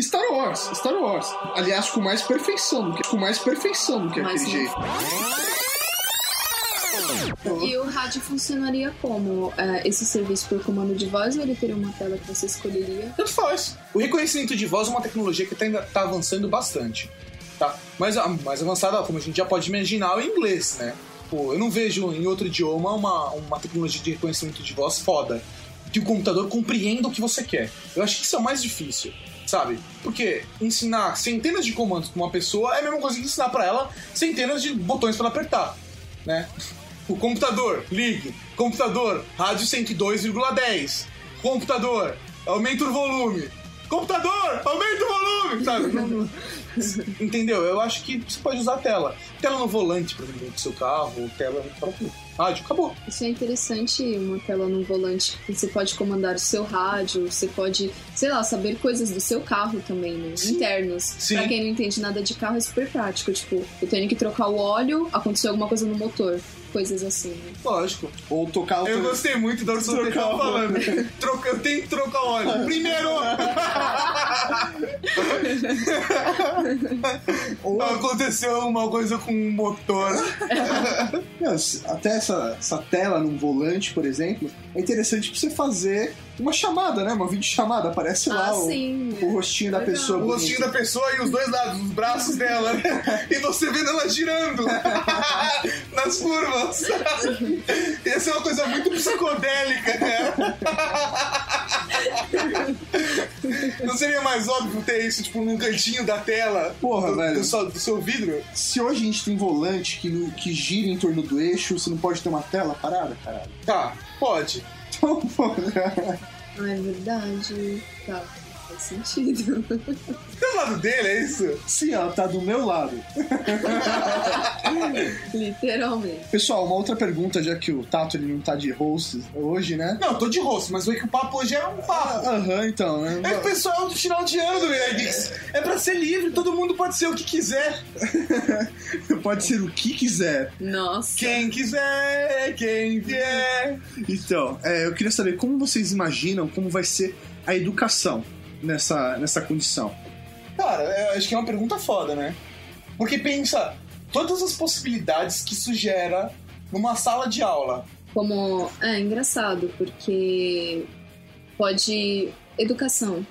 Star Wars, Star Wars. Aliás, com mais perfeição do que, com mais perfeição do que Mas aquele não- jeito. E o rádio funcionaria como? É, esse serviço por comando de voz ou ele teria uma tela que você escolheria? Tanto faz. O reconhecimento de voz é uma tecnologia que tá, ainda tá avançando bastante. Tá? Mas a mais avançada, como a gente já pode imaginar, é o inglês, né? Pô, eu não vejo em outro idioma uma, uma tecnologia de reconhecimento de voz foda. Que o computador compreenda o que você quer. Eu acho que isso é o mais difícil, sabe? Porque ensinar centenas de comandos pra uma pessoa é a mesma coisa que ensinar pra ela centenas de botões pra ela apertar, né? O computador, ligue. Computador, rádio 102,10. Computador, aumenta o volume. Computador, aumenta o volume, sabe? Entendeu? Eu acho que você pode usar a tela. Tela no volante, por exemplo, do seu carro, tela no próprio rádio, acabou. Isso é interessante, uma tela no volante. Você pode comandar o seu rádio, você pode, sei lá, saber coisas do seu carro também, né? Sim. Internos. Sim. Pra quem não entende nada de carro, é super prático. Tipo, eu tenho que trocar o óleo, aconteceu alguma coisa no motor. Coisas assim, né? Lógico. Ou tocar o Eu gostei muito da hora que tava falando. Troca, eu tenho que trocar o óleo. [laughs] Primeiro! [laughs] Aconteceu uma coisa com o motor. [laughs] Até essa, essa tela num volante, por exemplo, é interessante pra você fazer uma chamada, né? Uma videochamada. Aparece lá ah, o, sim. o rostinho da Legal. pessoa. O rostinho da pessoa e os dois lados, os braços dela, né? E você vendo ela girando [laughs] nas curvas. Ia ser uma coisa muito psicodélica, né? Não seria mais óbvio ter isso, tipo, num cantinho da tela? Porra, do, velho. Do, seu- do seu vidro? Se hoje a gente tem volante que, no- que gira em torno do eixo, você não pode ter uma tela parada, caralho. Tá, pode. Ah, é verdade. Tá, faz sentido. [laughs] Do lado dele, é isso? Sim, ela tá do meu lado. [laughs] Literalmente. Pessoal, uma outra pergunta, já que o Tato ele não tá de host hoje, né? Não, tô de rosto, mas o que o papo hoje é um papo. Aham, então, né? É o pessoal do final de ano, Guedes. É pra ser livre, todo mundo pode ser o que quiser. [laughs] Pode ser o que quiser. Nossa. Quem quiser, quem vier. Então, é, eu queria saber como vocês imaginam como vai ser a educação nessa, nessa condição. Cara, eu acho que é uma pergunta foda, né? Porque pensa todas as possibilidades que isso gera numa sala de aula. Como. É engraçado, porque pode. Educação.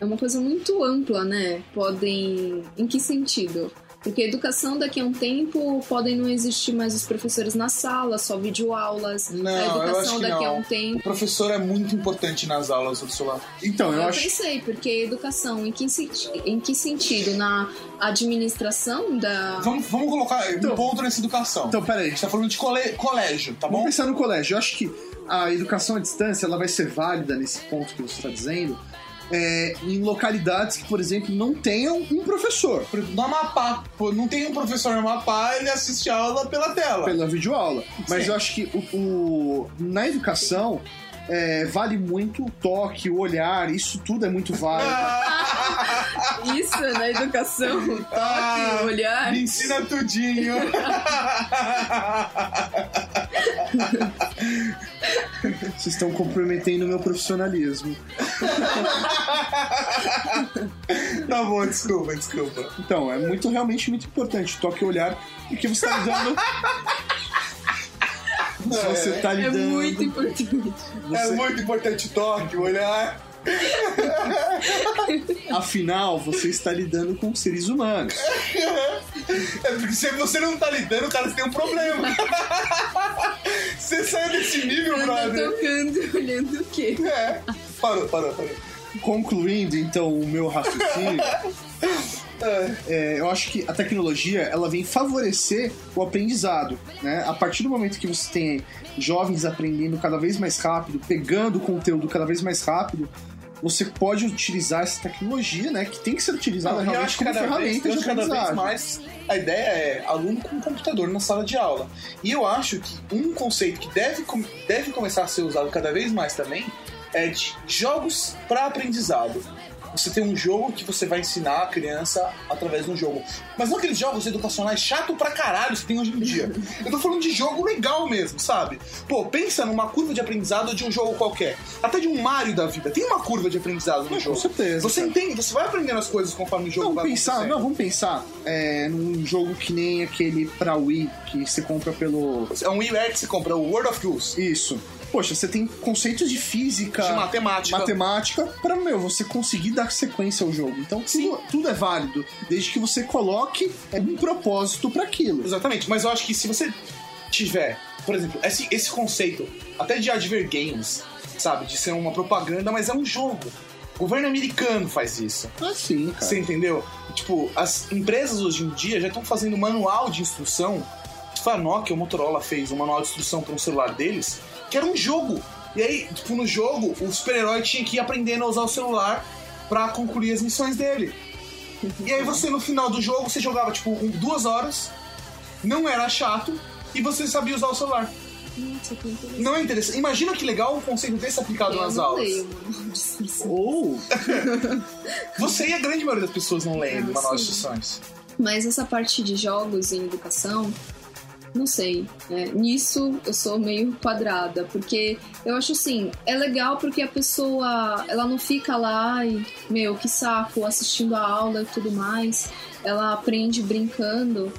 É uma coisa muito ampla, né? Podem. Em que sentido? Porque educação daqui a um tempo podem não existir mais os professores na sala, só videoaulas. Não, a eu acho educação que daqui a não. um O tempo. professor é muito importante nas aulas, Ursula. Então, eu, Eu acho. pensei, porque educação, em que, em que sentido? Na administração da. Vamos, vamos colocar Então- um ponto nessa educação. Então, a peraí. gente tá falando de cole- colégio, tá Vamos bom? pensar no colégio. Eu acho que a educação à distância ela vai ser válida nesse ponto que você está dizendo. É, em localidades que, por exemplo, não tenham um professor Por exemplo, No Amapá, pô, não tem um professor no Amapá, ele assiste a aula pela tela. pela videoaula. Mas Sim. eu acho que o, o- na educação é, vale muito o toque, o olhar, isso tudo é muito válido. [laughs] Isso, na educação, o toque, Ah, o olhar. Me ensina tudinho. [laughs] Vocês estão comprometendo o meu profissionalismo. tá bom, desculpa, desculpa. Então, é muito realmente muito importante o toque e o olhar, porque você está lidando. [laughs] você está É lidando. muito importante. É você- muito importante o toque, olhar. Afinal, você está lidando com seres humanos. É porque se você não tá lidando, cara, você tem um problema. [laughs] Você saiu desse nível, Anda brother. tocando, olhando o quê? É. Parou, parou, parou. Concluindo, então, o meu raciocínio, [laughs] é, eu acho que a tecnologia ela vem favorecer o aprendizado. Né? A partir do momento que você tem jovens aprendendo cada vez mais rápido, pegando o conteúdo cada vez mais rápido, você pode utilizar essa tecnologia, né? Que tem que ser utilizada Não, realmente como vez, ferramenta eu de cada vez mais a ideia é aluno com computador na sala de aula. E eu acho que um conceito que deve, deve começar a ser usado cada vez mais também é de jogos para aprendizado. Você tem um jogo que você vai ensinar a criança através de um jogo. Mas não aqueles jogos educacionais chato pra caralho que tem hoje em dia. Eu tô falando de jogo legal mesmo, sabe? Pô, pensa numa curva de aprendizado de um jogo qualquer. Até de um Mario da vida. Tem uma curva de aprendizado no Com jogo. certeza, Você cara. entende, você vai aprendendo as coisas conforme o jogo Vamos vai pensar, não, vamos pensar é, num jogo que nem aquele pra Wii que você compra pelo. É um WiiWare que você compra, o World of Goose. Isso. Poxa, você tem conceitos de física, De matemática. matemática para meu você conseguir dar sequência ao jogo. Então tudo, tudo é válido, desde que você coloque um propósito para aquilo. Exatamente, mas eu acho que se você tiver, por exemplo, esse, esse conceito até de adver games, sabe? De ser uma propaganda, mas é um jogo. O governo americano faz isso. Ah, sim, cara. Você entendeu? Tipo, as empresas hoje em dia já estão fazendo manual de instrução. Foi a Nokia, o Motorola fez um manual de instrução para um celular deles, que era um jogo. E aí, tipo, no jogo, o super-herói tinha que ir aprendendo a usar o celular para concluir as missões dele. E aí você, no final do jogo, você jogava, tipo, duas horas, não era chato, e você sabia usar o celular. Nossa, que interessante. Não é interessante? Imagina que legal um conceito desse aplicado Eu nas não aulas. leio. Ou [laughs] Você e a grande maioria das pessoas não leem Ah, manual de instruções. Mas essa parte de jogos em educação, não sei. né? Nisso eu sou meio quadrada, porque eu acho assim, é legal porque a pessoa, ela não fica lá e, meu, que saco, assistindo a aula e tudo mais. Ela aprende brincando,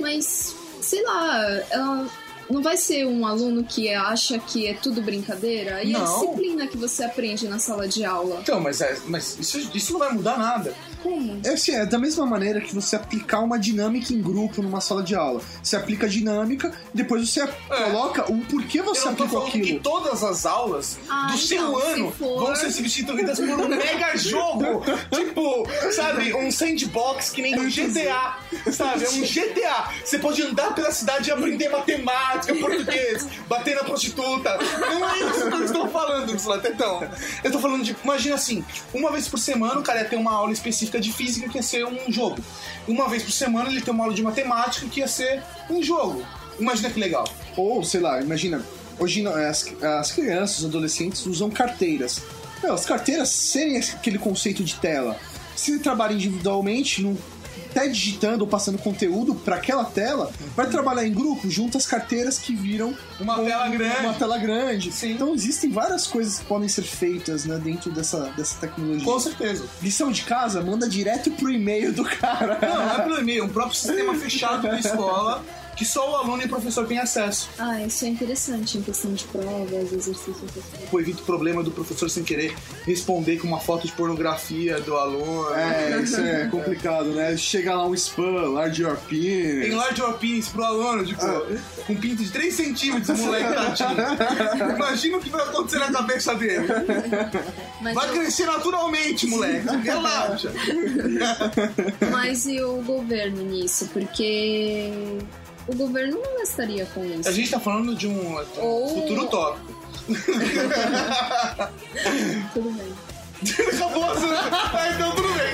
mas, sei lá, ela não vai ser um aluno que acha que é tudo brincadeira. E a Não. disciplina que você aprende na sala de aula? Então, mas, é, mas isso, isso não vai mudar nada. Como? É assim, é da mesma maneira que você aplicar uma dinâmica em grupo numa sala de aula. Você aplica a dinâmica, depois você coloca o porquê você Eu aplicou aquilo. que todas as aulas Ah, do seu então, se ano for- vão ser substituídas por um mega jogo. [laughs] tipo, sabe, um sandbox que nem um GTA. Sabe? É um GTA. Você pode andar pela cidade e aprender matemática, português, bater na prostituta. Não é isso que eu estou falando, Ursula Tetão. Eu tô falando de. Imagina assim, uma vez por semana o cara ia ter uma aula específica de física que ia ser um jogo. Uma vez por semana ele tem uma aula de matemática que ia ser um jogo. Imagina que legal. Ou, sei lá, imagina, hoje não- as, as crianças, os adolescentes usam carteiras. Meu, as carteiras serem aquele conceito de tela. Se ele trabalha individualmente, não até digitando ou passando conteúdo para aquela tela, vai trabalhar em grupo, junto às carteiras que viram Uma tela grande. Uma tela grande. Sim. Então existem várias coisas que podem ser feitas né, dentro dessa, dessa tecnologia. Com certeza. Lição de casa, manda direto pro e-mail do cara. Não, não é pelo e-mail, um próprio sistema fechado da escola [laughs] que só o aluno e o professor têm acesso. Ah, isso é interessante em questão de provas, exercícios. Pô, evita o problema do professor sem querer responder com uma foto de pornografia do aluno. É, isso é complicado, né? Chega lá um spam, large your penis. Tem large your penis pro aluno, tipo, com pinto de 3 centímetros, o moleque tadinho. Imagina o que vai acontecer na cabeça dele. Mas, Vai eu- crescer naturalmente, moleque. Relaxa. [laughs] mas e o governo nisso? Porque o governo não gastaria com isso. A gente tá falando de um Ou- futuro utópico. [laughs] Tudo bem. Acabou, ah, então tudo bem.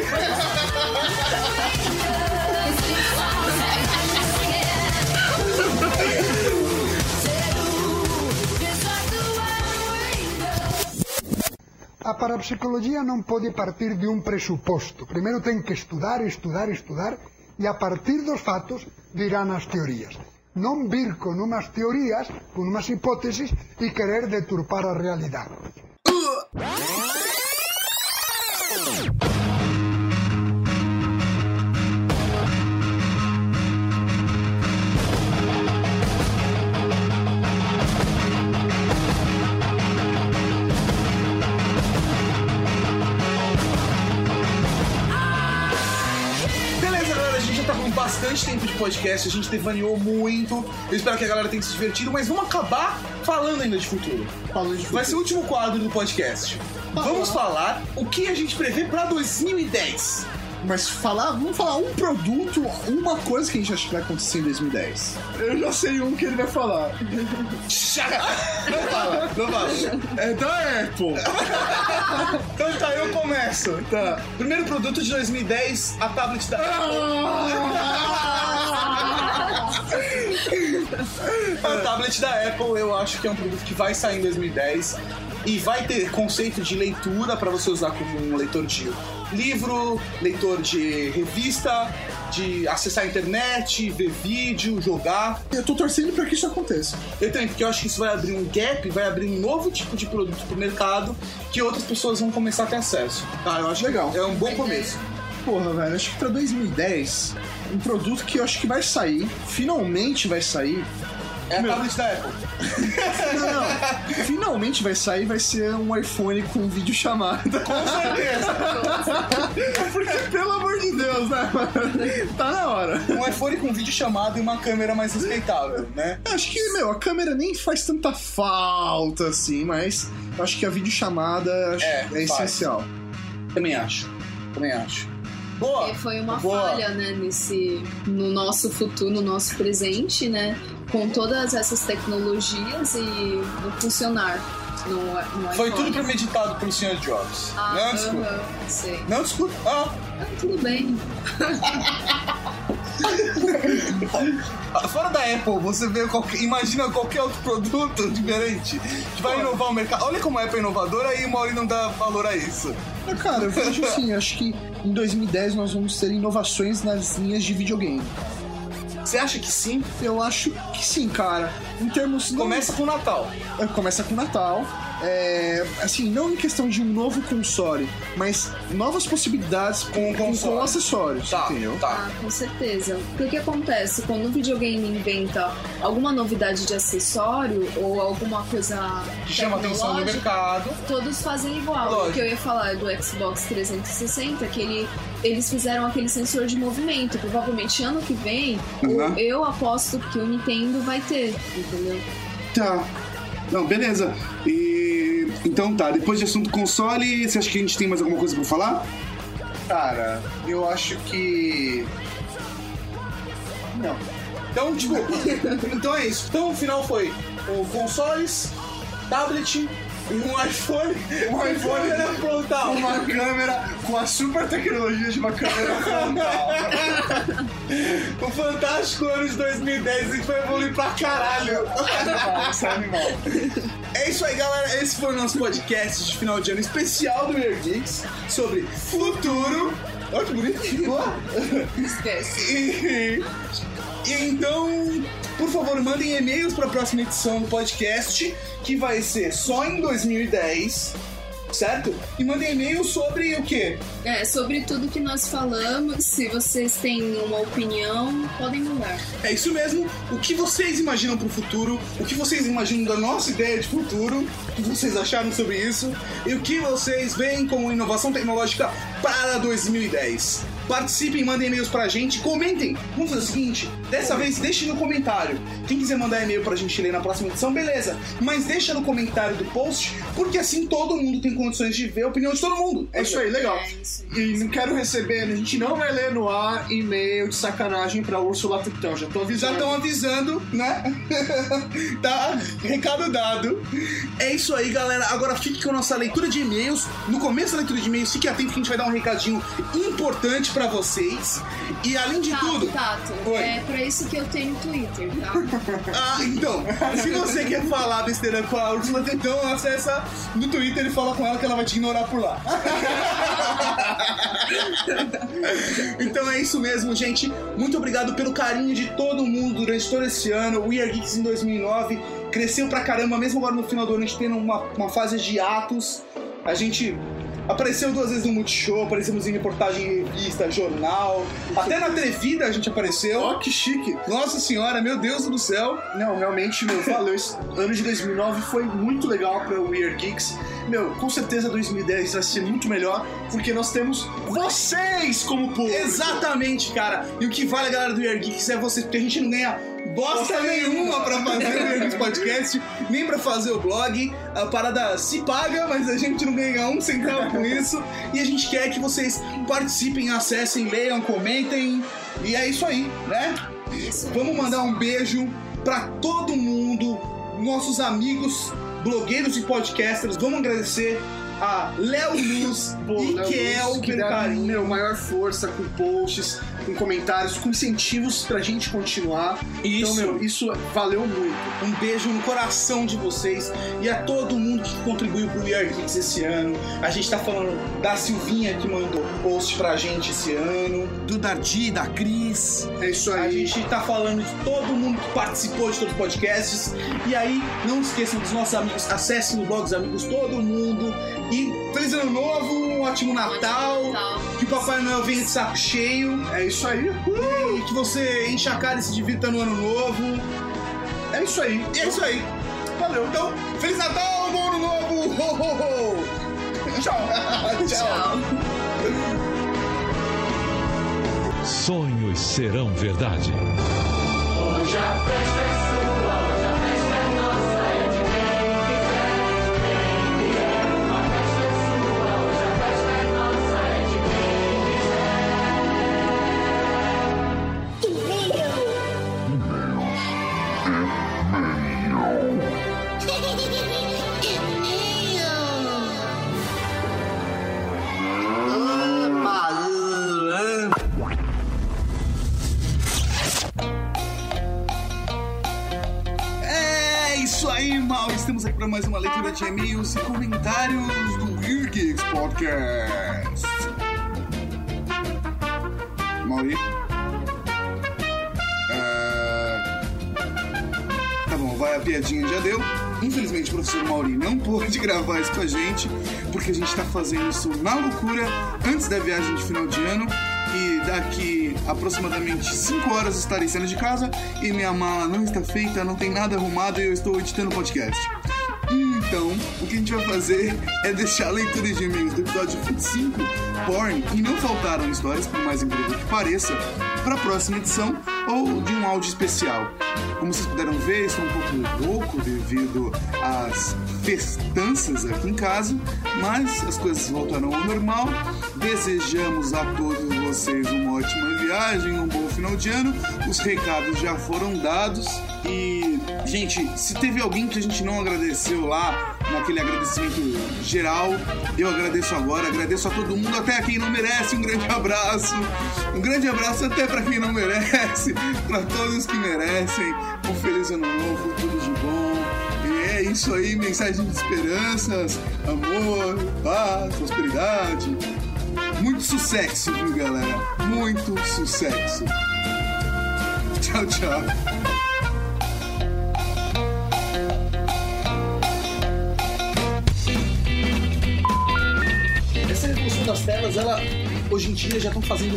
A parapsicologia non pode partir de un presuposto. Primeiro ten que estudar, estudar, estudar e a partir dos fatos virán as teorías. Non vir con unhas teorías, con unhas hipótesis e querer deturpar a realidade. Uh! Podcast, a gente devaneou muito. Eu espero que a galera tenha se divertido, mas vamos acabar falando ainda de futuro. Falando de Vai ser o último quadro do podcast. Vamos falar o que a gente prevê pra 2010. Mas falar, vamos falar um produto, uma coisa que a gente acha que vai acontecer em 2010. Eu já sei um que ele vai falar. [laughs] Não fala, não fala. É da Apple. Então tá, eu começo. Tá. Primeiro produto de 2010, a tablet da [laughs] [laughs] A tablet da Apple eu acho que é um produto que vai sair em 2010 e vai ter conceito de leitura para você usar como um leitor de livro, leitor de revista, de acessar a internet, ver vídeo, jogar. Eu tô torcendo pra que isso aconteça. Eu também, porque eu acho que isso vai abrir um gap, vai abrir um novo tipo de produto pro mercado que outras pessoas vão começar a ter acesso. Tá, eu acho legal. É um bom começo. Porra, velho, acho que pra 2010, um produto que eu acho que vai sair, finalmente vai sair. É a tablet da Apple. [laughs] Não, não. finalmente vai sair, vai ser um iPhone com vídeo chamada. Com certeza. [laughs] Porque, pelo amor de Deus, né, mano? Tá na hora. um iPhone com vídeo chamado e uma câmera mais respeitável, né? Acho que, meu, a câmera nem faz tanta falta assim, mas eu acho que a videochamada É, é, faz. essencial. Também acho. Também acho. Boa. E foi uma Boa. falha, né, nesse, no nosso futuro, no nosso presente, né, com todas essas tecnologias e no funcionar no, no Foi tudo premeditado pelo Sr. Jobs. Ah, não discuta. aham, sei. Não discuta. Ah, Ah, tudo bem. [laughs] [laughs] fora da Apple, você vê qualquer, imagina qualquer outro produto diferente que vai inovar o mercado. Olha como a Apple é inovadora e o Mauri não dá valor a isso. Mas, cara, eu vejo assim, acho que em 2010 nós vamos ter inovações nas linhas de videogame. Você acha que sim? Eu acho que sim, cara. Em termos. não- Começa com o Natal. É, Começa com Natal. É, assim, não em questão de um novo console, mas novas possibilidades com, com, console. com acessórios, Tá, entendeu? tá. Ah, com certeza. Porque o que acontece? Quando um videogame inventa alguma novidade de acessório ou alguma coisa Que chama atenção tecnológica, mercado. todos fazem igual. Lógico. O que eu ia falar do Xbox 360, que ele, eles fizeram aquele sensor de movimento. Provavelmente ano que vem, Uhum. o- eu aposto que o Nintendo vai ter, entendeu? Tá. Não, beleza. E. Então tá, depois de assunto console, você acha que a gente tem mais alguma coisa pra falar? Cara, eu acho que. Não. Então, tipo, [laughs] então é isso. Então o final foi o consoles, tablet um iPhone. Um iPhone era frontal. Uma câmera com a super tecnologia de uma câmera frontal. [laughs] O fantástico ano de 2010, a gente vai evoluir pra caralho. Isso é animal. É isso aí, galera. Esse foi o nosso podcast de final de ano especial do Nerd Geeks sobre futuro. Olha que bonito que [laughs] ficou. Esquece. Então, por favor, mandem e-mails para a próxima edição do podcast, que vai ser só em 2010, certo? E mandem e-mail sobre o quê? É, sobre tudo que nós falamos, se vocês têm uma opinião, podem mandar. É isso mesmo. O que vocês imaginam pro futuro? O que vocês imaginam da nossa ideia de futuro? O que vocês acharam sobre isso? E o que vocês veem como inovação tecnológica para 2010? Participem, mandem e-mails pra gente, comentem. Vamos fazer o seguinte: dessa vez deixe no comentário. Quem quiser mandar e-mail pra gente ler na próxima edição, beleza. Mas deixa no comentário do post, porque assim todo mundo tem condições de ver a opinião de todo mundo. É isso aí, legal. É. E não quero receber, a gente não vai ler no ar e-mail de sacanagem pra Úrsula Tritão, já tô Já avisando. estão avisando, né? [laughs] tá? Recado dado. É isso aí, galera. Agora fique com a nossa leitura de e-mails. No começo da leitura de e-mails, fique atento que a gente vai dar um recadinho importante pra vocês. E além de Tato, tudo. Tato, Oi. é pra isso que eu tenho Twitter, tá? [laughs] Ah, então, se você quer falar besteira com a Ursula, então acessa no Twitter e fala com ela que ela vai te ignorar por lá. [laughs] então é isso mesmo, gente. Muito obrigado pelo carinho de todo mundo durante todo esse ano. O We Are Geeks em 2009 cresceu pra caramba, mesmo agora no final do ano a gente tendo uma, uma fase de atos. A gente apareceu duas vezes no Multishow, aparecemos em reportagem em revista, jornal, até na Atrevida a gente apareceu. Ó, que chique. Nossa senhora, meu Deus do céu. Não, realmente, meu, valeu. Esse ano de 2009 foi muito legal pra Weird Geeks. Meu, com certeza 2010 vai ser muito melhor, porque nós temos vocês como público. Exatamente, cara. E o que vale, galera do Year Geeks, é você, porque a gente não ganha bosta nenhuma pra fazer o Podcast, nem pra fazer o blog. A parada se paga, mas a gente não ganha um centavo [laughs] com isso. E a gente quer que vocês participem, acessem, leiam, comentem. E é isso aí, né? Vamos mandar um beijo pra todo mundo, nossos amigos blogueiros e podcasters. Vamos agradecer a Léo Luz Pô, e Léo Kel Luz, que deram, carinho. meu, maior força com posts, com comentários, com incentivos pra gente continuar. Isso. Então, meu, isso valeu muito. Um beijo no coração de vocês e a todo mundo que contribuiu pro We Are Geeks esse ano. A gente tá falando da Silvinha que mandou post pra gente esse ano, do Dardi, da Cris. É isso A aí. gente tá falando de todo mundo que participou de todos os podcasts. E aí, não esqueçam dos nossos amigos, acessem o blog dos amigos, todo mundo. E feliz ano novo, um ótimo Natal. Que o Papai Noel venha de saco cheio. É isso aí. E que você encha a cara e se divirta no ano novo. É isso aí. E é isso aí. Valeu. Então, Feliz Natal, bom ano novo! Ho, ho, ho. [laughs] [laughs] Tchau. Tchau. Sonhos serão verdade. É Podcast. Mauri? Ah, Tá bom, vai a piadinha já deu. Infelizmente, o professor Mauri não pôde [laughs] gravar isso com a gente, porque a gente tá fazendo isso na loucura antes da viagem de final de ano. E daqui aproximadamente 5 horas estarei saindo de casa e minha mala não está feita, não tem nada arrumado e eu estou editando o podcast. Então, o que a gente vai fazer é deixar a leitura de e-mails do episódio 25, Porn, e não faltaram histórias, por mais incrível que pareça, para a próxima edição ou de um áudio especial. Como vocês puderam ver, estou um pouco louco devido às festanças aqui em casa, mas as coisas voltaram ao normal. Desejamos a todos vocês uma ótima viagem, um bom final de ano. Os recados já foram dados e, gente, se teve alguém que a gente não agradeceu lá naquele agradecimento geral, eu agradeço agora. Agradeço a todo mundo, até a quem não merece. Um grande abraço. Um grande abraço até para quem não merece, [laughs] para todos que merecem. Um feliz ano novo, tudo de bom. E é isso aí, mensagem de esperanças, amor, paz, prosperidade. Muito sucesso, viu, galera? Muito sucesso. Tchau, tchau. Telas, ela hoje em dia já estão fazendo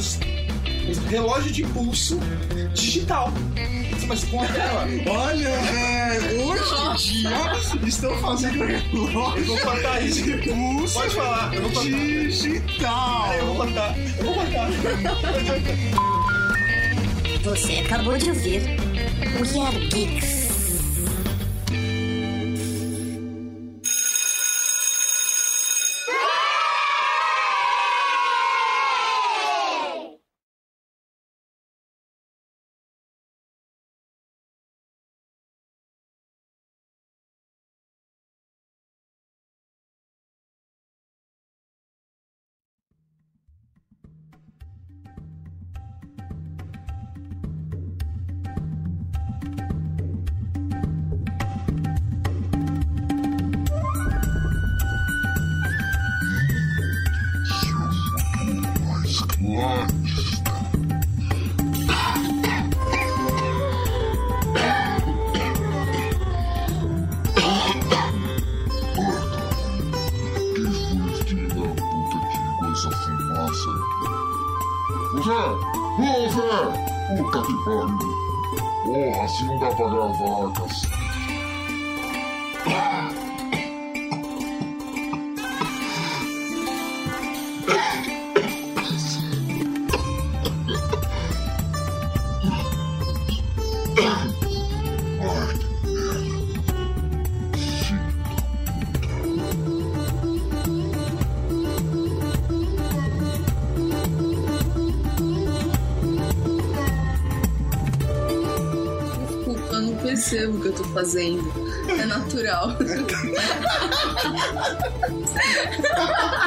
relógio de pulso digital. Mas com a tela. Olha, velho, [laughs] hoje em dia estão fazendo relógio Eu vou cortar isso. de pulso Pode falar, eu vou cortar. digital. Eu vou cortar. Eu vou cortar. Você acabou de ouvir We Are Geeks. Aí? Ô Zé! Ô Zé! Puta que pariu! Porra, assim não dá pra gravar, cacete. Ai, fazendo. É natural. [laughs]